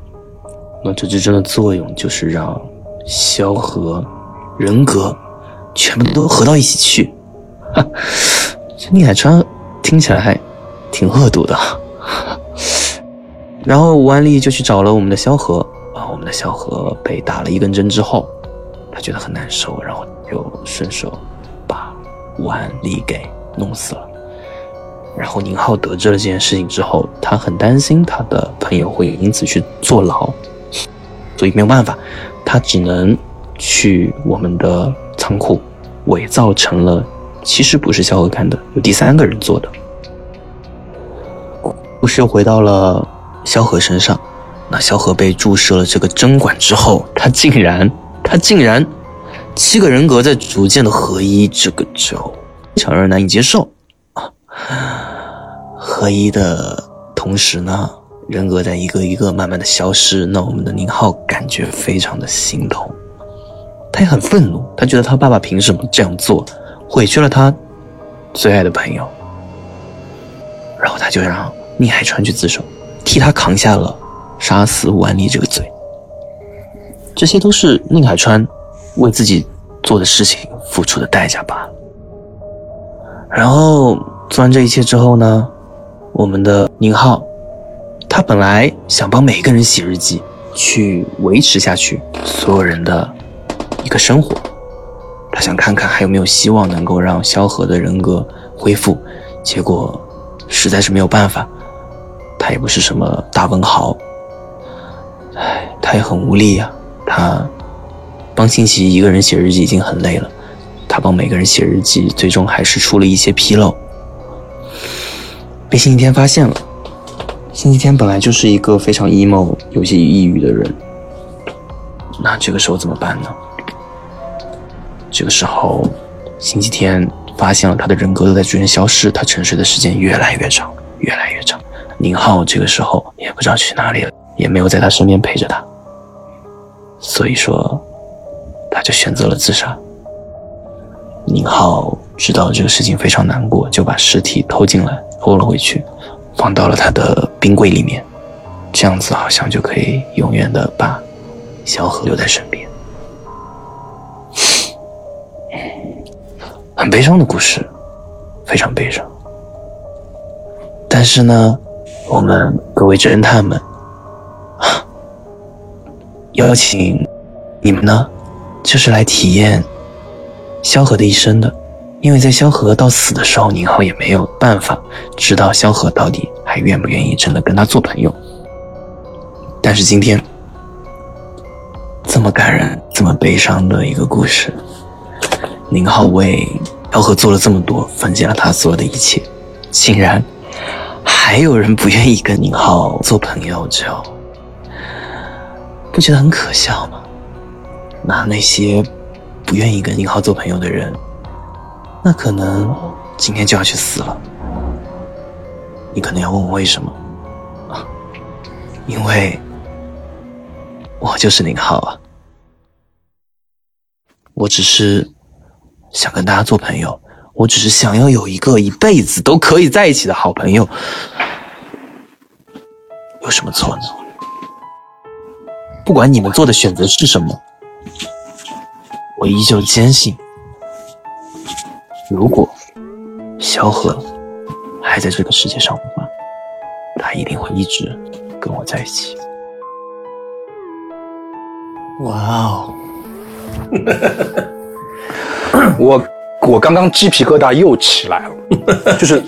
那这支针的作用就是让萧何人格全部都合到一起去。哈，这宁海川听起来还挺恶毒的。然后吴安利就去找了我们的萧何啊，我们的萧何被打了一根针之后，他觉得很难受，然后就顺手把万历给弄死了。然后宁浩得知了这件事情之后，他很担心他的朋友会因此去坐牢，所以没有办法，他只能去我们的仓库伪造成了其实不是萧何干的，有第三个人做的。故事又回到了萧何身上，那萧何被注射了这个针管之后，他竟然，他竟然七个人格在逐渐的合一，这个就非常让人难以接受啊！合一的同时呢，人格在一个一个慢慢的消失，那我们的宁浩感觉非常的心痛，他也很愤怒，他觉得他爸爸凭什么这样做，毁去了他最爱的朋友，然后他就让宁海川去自首，替他扛下了杀死万历这个罪。这些都是宁海川为自己做的事情付出的代价罢了。然后做完这一切之后呢，我们的宁浩，他本来想帮每一个人写日记，去维持下去所有人的一个生活，他想看看还有没有希望能够让萧何的人格恢复，结果实在是没有办法。他也不是什么大文豪，唉，他也很无力呀、他帮辛弃疾一个人写日记已经很累了，他帮每个人写日记，最终还是出了一些纰漏，被星期天发现了。星期天本来就是一个非常 emo、有些抑郁的人，那这个时候怎么办呢？这个时候，星期天发现了他的人格都在逐渐消失，他沉睡的时间越来越长，越来越长。宁浩这个时候也不知道去哪里了，也没有在他身边陪着他，所以说，他就选择了自杀。宁浩知道这个事情非常难过，就把尸体偷进来，偷了回去，放到了他的冰柜里面，这样子好像就可以永远的把萧何留在身边。很悲伤的故事，非常悲伤。但是呢，我们各位侦探们，邀请你们呢，就是来体验萧何的一生的，因为在萧何到死的时候，宁浩也没有办法知道萧何到底还愿不愿意真的跟他做朋友。但是今天这么感人、这么悲伤的一个故事，宁浩为萧何做了这么多，奉献了他所有的一切，竟然。还有人不愿意跟宁浩做朋友，就不觉得很可笑吗？那那些不愿意跟宁浩做朋友的人，那可能今天就要去死了。你可能要问我为什么？因为我就是宁浩啊。我只是想跟大家做朋友，我只是想要有一个一辈子都可以在一起的好朋友，有什么错呢？不管你们做的选择是什么，我依旧坚信，如果萧何还在这个世界上的话，他一定会一直跟我在一起。哇哦，我我刚刚鸡皮疙瘩又起来了，就是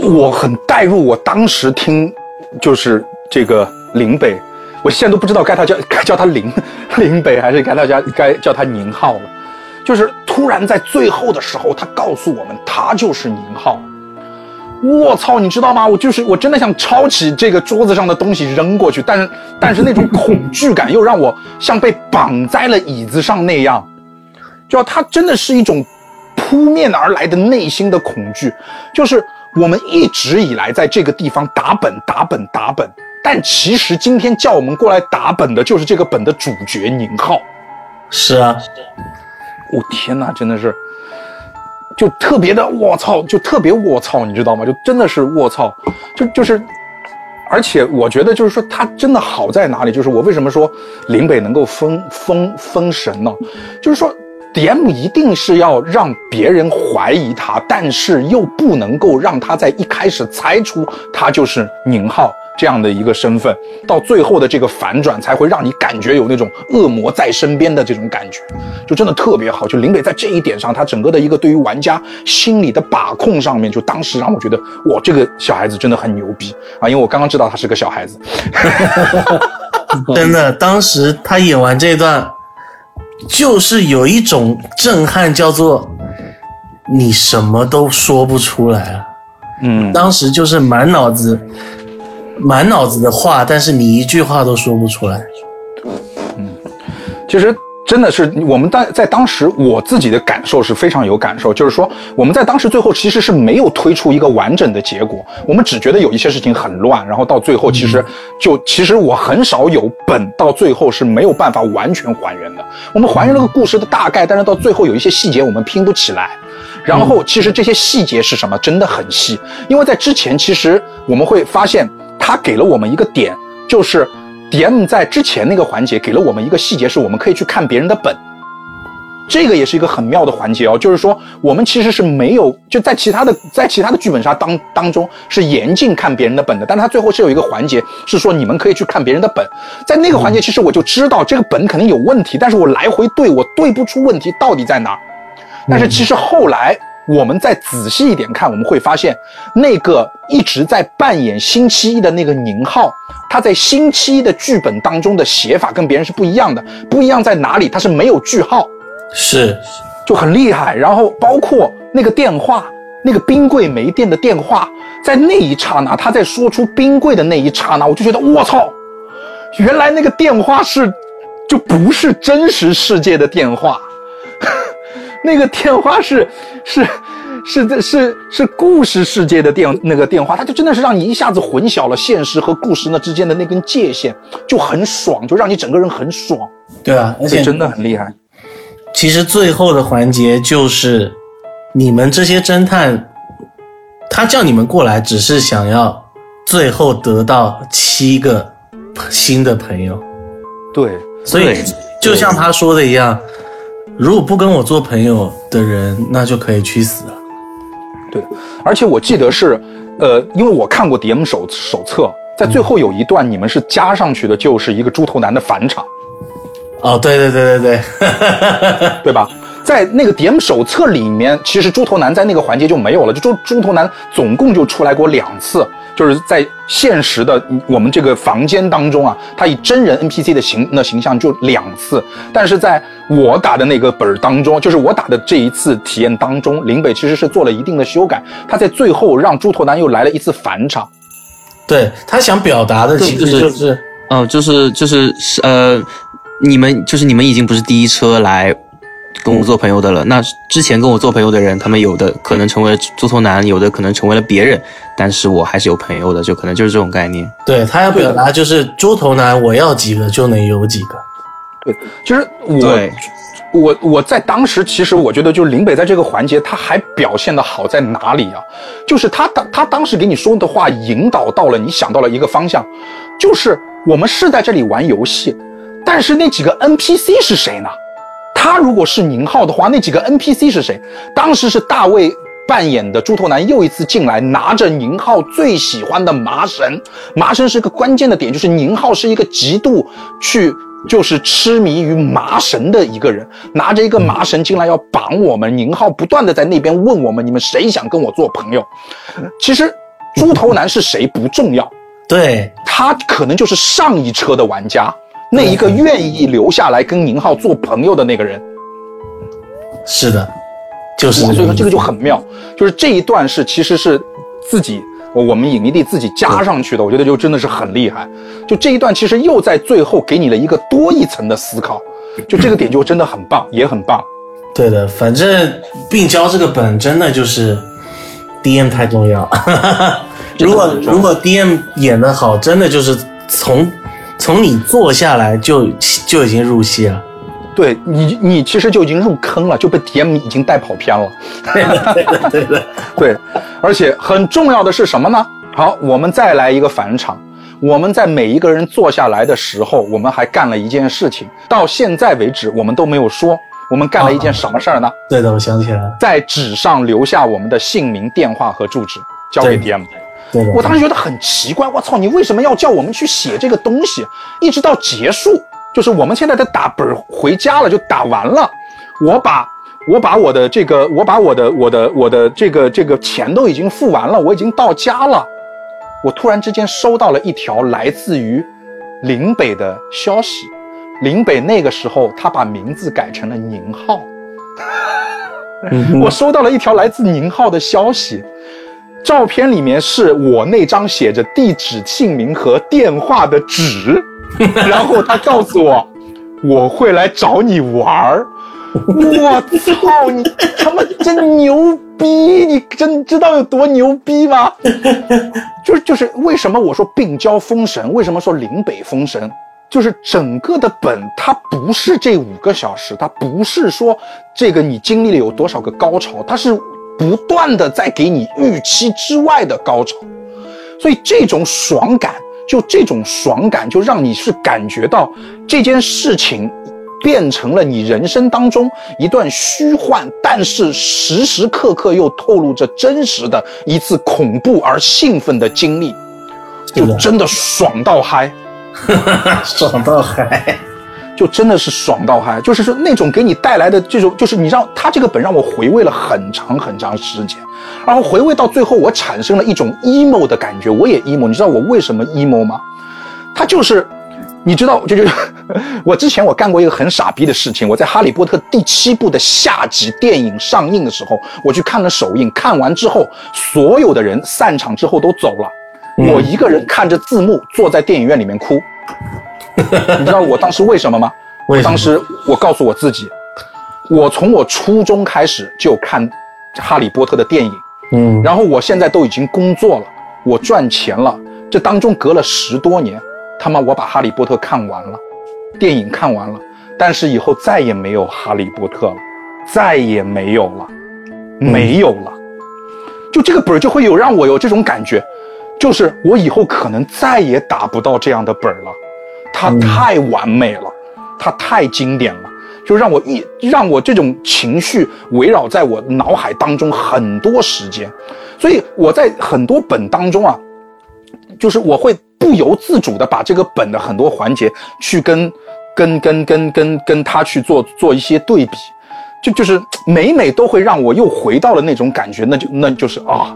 我很代入我当时听，就是这个林北，我现在都不知道该他叫该叫他林 林北还是该他叫该叫他宁浩了，就是突然在最后的时候，他告诉我们他就是宁浩。我操，你知道吗？我就是我真的想抄起这个桌子上的东西扔过去，但是但是那种恐惧感又让我像被绑在了椅子上那样，就他真的是一种扑面而来的内心的恐惧，就是我们一直以来在这个地方打本打本打本，但其实今天叫我们过来打本的就是这个本的主角宁浩。是啊，我、天哪，真的是，就特别的我操，就特别我操，你知道吗？就真的是我操，就就是，而且我觉得就是说他真的好在哪里？就是我为什么说林北能够封封封神呢？就是说。DM 一定是要让别人怀疑他，但是又不能够让他在一开始猜出他就是宁浩这样的一个身份，到最后的这个反转才会让你感觉有那种恶魔在身边的这种感觉，就真的特别好。就林北在这一点上，他整个的一个对于玩家心理的把控上面，就当时让我觉得，哇，这个小孩子真的很牛逼啊！因为我刚刚知道他是个小孩子，真的，当时他演完这段，就是有一种震撼，叫做你什么都说不出来了。嗯，当时就是满脑子满脑子的话，但是你一句话都说不出来。嗯其实真的是我们在在当时我自己的感受是非常有感受，就是说我们在当时最后其实是没有推出一个完整的结果，我们只觉得有一些事情很乱，然后到最后其实就其实我很少有本到最后是没有办法完全还原的，我们还原了个故事的大概，但是到最后有一些细节我们拼不起来。然后，其实这些细节是什么？真的很细，因为在之前，其实我们会发现，他给了我们一个点，就是 DM 在之前那个环节给了我们一个细节，是我们可以去看别人的本。这个也是一个很妙的环节哦，就是说我们其实是没有就在其他的在其他的剧本杀当当中是严禁看别人的本的，但是他最后是有一个环节是说你们可以去看别人的本，在那个环节其实我就知道这个本肯定有问题，但是我来回对我对不出问题到底在哪儿。但是其实后来我们再仔细一点看，我们会发现，那个一直在扮演星期一的那个宁浩，他在星期一的剧本当中的写法跟别人是不一样的。不一样在哪里？他是没有句号，是，就很厉害。然后包括那个电话，那个冰柜没电的电话，在那一刹那，他在说出冰柜的那一刹那，我就觉得我操，原来那个电话是就不是真实世界的电话。那个电话是是是是是故事世界的电那个电话，它就真的是让你一下子混淆了现实和故事那之间的那根界限，就很爽，就让你整个人很爽，对啊，而且真的很厉害。其实最后的环节就是，你们这些侦探，他叫你们过来，只是想要最后得到七个新的朋友。对，所以就像他说的一样，如果不跟我做朋友的人，那就可以去死了。对，而且我记得是，呃，因为我看过 DM 手手册，在最后有一段你们是加上去的，就是一个猪头男的返场，哦，对对对对对，对吧？在那个 DM 手册里面，其实猪头男在那个环节就没有了，就猪猪头男总共就出来过两次，就是在现实的我们这个房间当中啊，他以真人 NPC 的形那形象就两次，但是在我打的那个本儿当中，就是我打的这一次体验当中，林北其实是做了一定的修改，他在最后让猪头男又来了一次返场。对他想表达的其实就是嗯，就是就是是呃，你们就是你们已经不是第一车来跟我做朋友的了。那之前跟我做朋友的人，他们有的可能成为了猪头男，有的可能成为了别人，但是我还是有朋友的，就可能就是这种概念。对他要表达就是猪头男，我要几个就能有几个。对，其实我对我我在当时，其实我觉得就是林北在这个环节他还表现的好在哪里啊？就是他当他当时给你说的话引导到了你想到了一个方向，就是我们是在这里玩游戏，但是那几个 NPC 是谁呢？他如果是宁浩的话，那几个 NPC 是谁？当时是大卫扮演的猪头男又一次进来，拿着宁浩最喜欢的麻绳。麻绳是一个关键的点，就是宁浩是一个极度去就是痴迷于麻绳的一个人，拿着一个麻绳进来要绑我们。宁浩不断的在那边问我们：你们谁想跟我做朋友？其实猪头男是谁不重要，对，他可能就是上一车的玩家，那一个愿意留下来跟宁浩做朋友的那个人。是的，就是，所以说这个就很妙，就是这一段是其实是自己我们影迷弟自己加上去的，我觉得就真的是很厉害。就这一段其实又在最后给你了一个多一层的思考，就这个点就真的很棒，也很棒。对的，反正病娇这个本真的就是 DM 太 重要。如果如果 DM 演得好，真的就是从从你坐下来就就已经入戏了。对你，你其实就已经入坑了，就被 DM 已经带跑偏了。对的，对的，对，而且很重要的是什么呢？好，我们再来一个返场。我们在每一个人坐下来的时候，我们还干了一件事情，到现在为止我们都没有说。我们干了一件什么事儿呢？对的，我想起来了。在纸上留下我们的姓名、电话和住址，交给对 DM。对，我当时觉得很奇怪，我操，你为什么要叫我们去写这个东西？一直到结束，就是我们现在在打本回家了，就打完了。我把我把我的这个，我把我的我的我的这个这个钱都已经付完了，我已经到家了。我突然之间收到了一条来自于林北的消息，林北那个时候他把名字改成了宁浩。我收到了一条来自宁浩的消息，照片里面是我那张写着地址、姓名和电话的纸，然后他告诉我我会来找你玩儿。我操！你他妈真牛逼！你真知道有多牛逼吗？就是就是为什么我说病娇封神？为什么说岭北封神？就是整个的本，它不是这五个小时，它不是说这个你经历了有多少个高潮，它是不断的在给你预期之外的高潮，所以这种爽感，就这种爽感，就让你是感觉到这件事情变成了你人生当中一段虚幻，但是时时刻刻又透露着真实的一次恐怖而兴奋的经历，就真的爽到嗨。爽到嗨。就真的是爽到嗨，就是说那种给你带来的这种，就是你让他这个本让我回味了很长很长时间，然后回味到最后，我产生了一种 emo 的感觉，我也 emo，你知道我为什么 emo 吗？他就是，你知道，就就 我之前我干过一个很傻逼的事情，我在《哈利波特》第七部的下集电影上映的时候，我去看了首映，看完之后，所有的人散场之后都走了，我一个人看着字幕坐在电影院里面哭。你知道我当时为什么吗？么？我当时我告诉我自己，我从我初中开始就看《哈利波特》的电影，嗯，然后我现在都已经工作了，我赚钱了，这当中隔了十多年，他妈我把《哈利波特》看完了，电影看完了，但是以后再也没有《哈利波特》了，再也没有了，没有了，就这个本儿就会有让我有这种感觉，就是我以后可能再也打不到这样的本儿了，它太完美了，它太经典了。就让我一让我这种情绪围绕在我脑海当中很多时间，所以我在很多本当中啊，就是我会不由自主的把这个本的很多环节去跟跟跟跟跟跟他去做做一些对比，就就是每每都会让我又回到了那种感觉，那就那就是啊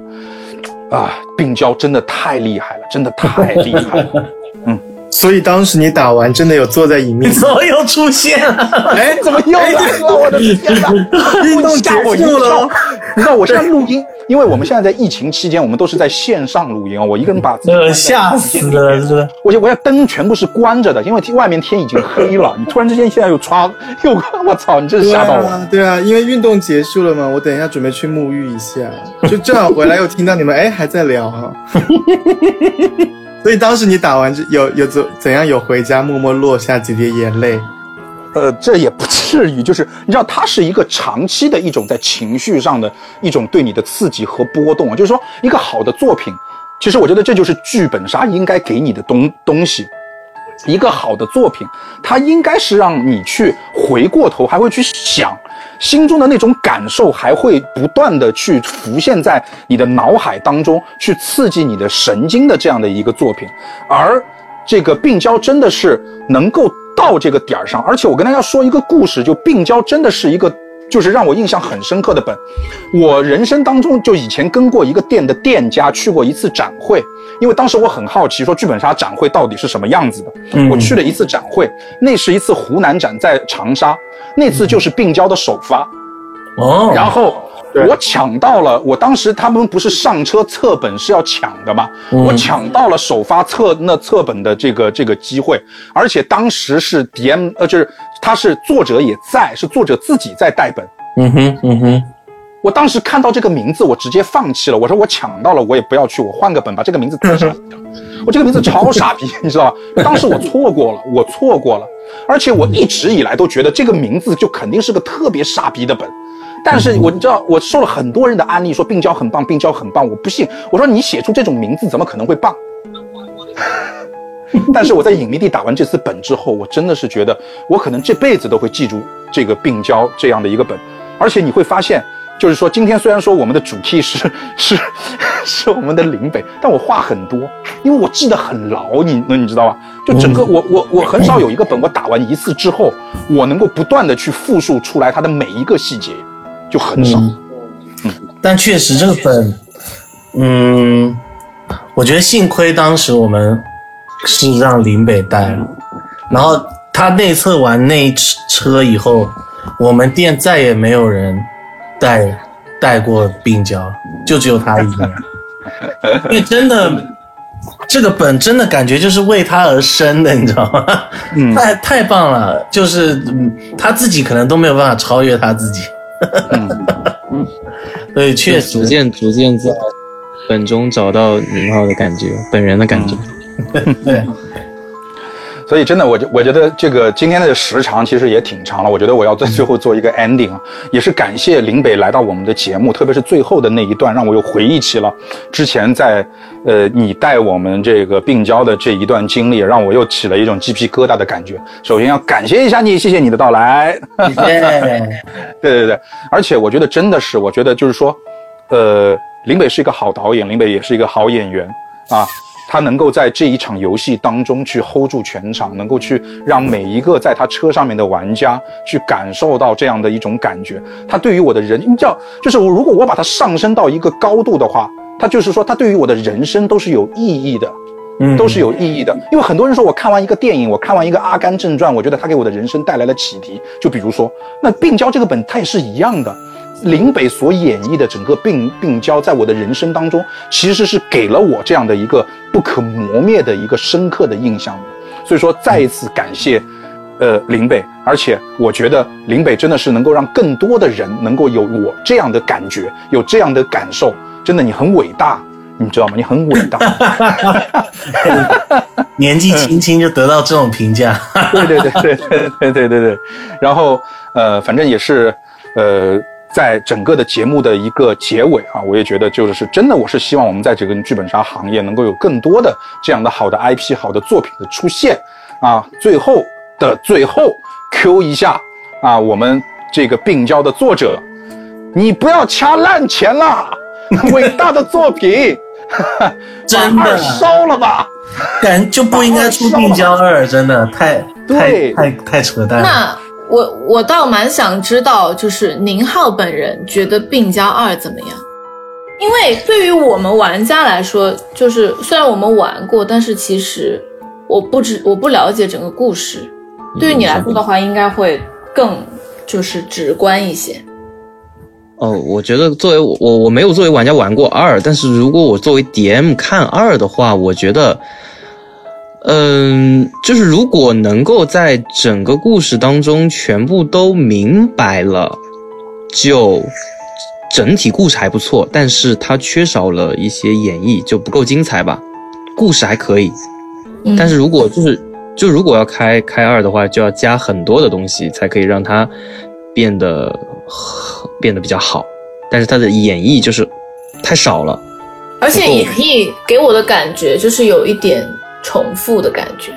啊，病娇真的太厉害了，真的太厉害了。所以当时你打完真的有坐在影面前，怎么又出现了？哎，怎么又来了？我的天哪！运动结吓我一束了跳。你知道我现在录音，因为我们现在在疫情期间，我们都是在线上录音啊，我一个人把自己呃，吓死了，是吧？我我要灯全部是关着的，因为外面天已经黑了。你突然之间现在又刷 又，我操！你真是吓到我。啊，对啊，因为运动结束了嘛，我等一下准备去沐浴一下，就正好回来又听到你们哎还在聊哈，所以当时你打完这有有怎怎样有回家默默落下几滴眼泪？呃，这也不至于，就是你知道，它是一个长期的一种在情绪上的一种对你的刺激和波动啊。就是说，一个好的作品，其实我觉得这就是剧本杀应该给你的东东西。一个好的作品，它应该是让你去回过头，还会去想，心中的那种感受还会不断的去浮现在你的脑海当中，去刺激你的神经的这样的一个作品。而这个病娇真的是能够到这个点儿上，而且我跟大家说一个故事，就病娇真的是一个。就是让我印象很深刻的本，我人生当中就以前跟过一个店的店家去过一次展会，因为当时我很好奇，说剧本杀展会到底是什么样子的。嗯我去了一次展会，那是一次湖南展，在长沙，那次就是病娇的首发，哦，然后我抢到了，我当时他们不是上车测本是要抢的吗？嗯我抢到了首发测那测本的这个这个机会，而且当时是 DM 呃，就是他是作者也在，是作者自己在带本。嗯哼，嗯哼，我当时看到这个名字，我直接放弃了。我说我抢到了，我也不要去，我换个本，把这个名字再删掉。我这个名字超傻逼，你知道吧？当时我错过了，我错过了，而且我一直以来都觉得这个名字就肯定是个特别傻逼的本。但是我你知道，我受了很多人的安利，说病娇很棒，病娇很棒，我不信。我说你写出这种名字，怎么可能会棒？但是我在隐秘地打完这次本之后，我真的是觉得，我可能这辈子都会记住这个病娇这样的一个本。而且你会发现，就是说，今天虽然说我们的主题是是是我们的林北，但我话很多，因为我记得很牢，你你知道吧？就整个我我我很少有一个本，我打完一次之后，我能够不断的去复述出来它的每一个细节，就很少。嗯但确实这个本，嗯，我觉得幸亏当时我们是让林北带了，然后他内测完那一车以后，我们店再也没有人带带过病娇，就只有他一个人，因为真的。这个本真的感觉就是为他而生的，你知道吗？嗯太太棒了，就是嗯，他自己可能都没有办法超越他自己。嗯，所以确实，逐渐逐渐在本中找到宁浩的感觉，本人的感觉。对，所以真的，我觉我觉得这个今天的时长其实也挺长了。我觉得我要在最后做一个 ending 啊，也是感谢林北来到我们的节目，特别是最后的那一段，让我又回忆起了之前在呃你带我们这个病娇的这一段经历，让我又起了一种鸡皮疙瘩的感觉。首先要感谢一下你，谢谢你的到来。耶，对对对，而且我觉得真的是，我觉得就是说，呃，林北是一个好导演，林北也是一个好演员啊。他能够在这一场游戏当中去 hold 住全场，能够去让每一个在他车上面的玩家去感受到这样的一种感觉。他对于我的人，你知道，就是我如果我把它上升到一个高度的话，他就是说，他对于我的人生都是有意义的。嗯都是有意义的。因为很多人说我看完一个电影，我看完一个《阿甘正传》，我觉得它给我的人生带来了启迪。就比如说，那病娇这个本，它也是一样的。林北所演绎的整个病病娇，在我的人生当中，其实是给了我这样的一个不可磨灭的一个深刻的印象的。所以说，再一次感谢，呃，林北。而且我觉得林北真的是能够让更多的人能够有我这样的感觉，有这样的感受。真的，你很伟大，你知道吗？你很伟大。年纪轻轻就得到这种评价，对对对对对对对对对，然后呃，反正也是呃，在整个的节目的一个结尾啊，我也觉得就是真的，我是希望我们在这个剧本杀行业能够有更多的这样的好的 IP、好的作品的出现啊。最后的最后，Q 一下啊，我们这个病娇的作者，你不要掐烂钱了，伟大的作品，真的把二烧了吧。感就不应该出病娇二，真的太太太太扯淡了。那我我倒蛮想知道，就是宁浩本人觉得《病娇二》怎么样？因为对于我们玩家来说，就是虽然我们玩过，但是其实我不知我不了解整个故事。对于你来说的话，应该会更就是直观一些。哦，我觉得作为我我我没有作为玩家玩过二，但是如果我作为 DM 看二的话，我觉得，嗯，就是如果能够在整个故事当中全部都明白了，就整体故事还不错，但是它缺少了一些演绎，就不够精彩吧。故事还可以，嗯但是如果就是就如果要开开二的话，就要加很多的东西，才可以让它变得变得比较好。但是它的演绎就是太少了。而且也可以给我的感觉就是有一点重复的感觉，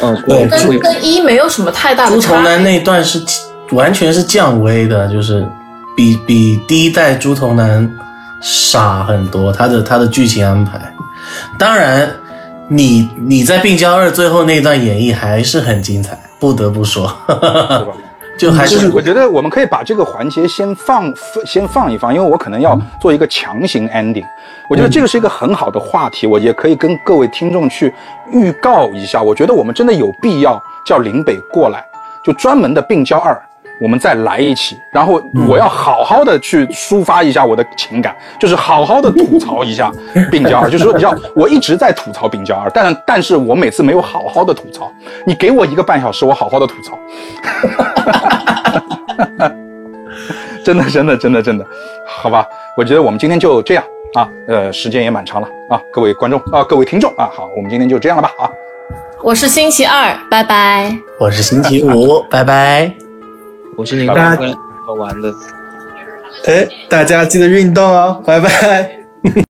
嗯，对跟跟一没有什么太大的差猪头男。那一段是完全是降维的，就是比比第一代猪头男傻很多，他的他的剧情安排。当然，你你在病娇二最后那段演绎还是很精彩，不得不说，对吧？就还是我觉得我们可以把这个环节先放先放一放，因为我可能要做一个强行 ending。我觉得这个是一个很好的话题，我也可以跟各位听众去预告一下。我觉得我们真的有必要叫林北过来，就专门的病娇二，我们再来一起。然后我要好好的去抒发一下我的情感，就是好好的吐槽一下 病娇二。就是说，你知道，我一直在吐槽病娇二，但但是我每次没有好好的吐槽。你给我一个半小时，我好好的吐槽。真的，真的，真的，真的，好吧，我觉得我们今天就这样啊，呃，时间也蛮长了啊，各位观众啊，各位听众啊，好，我们今天就这样了吧啊，我是星期二，拜拜。我是星期五，拜拜。我是你大家好玩的。哎，大家记得运动哦，拜拜。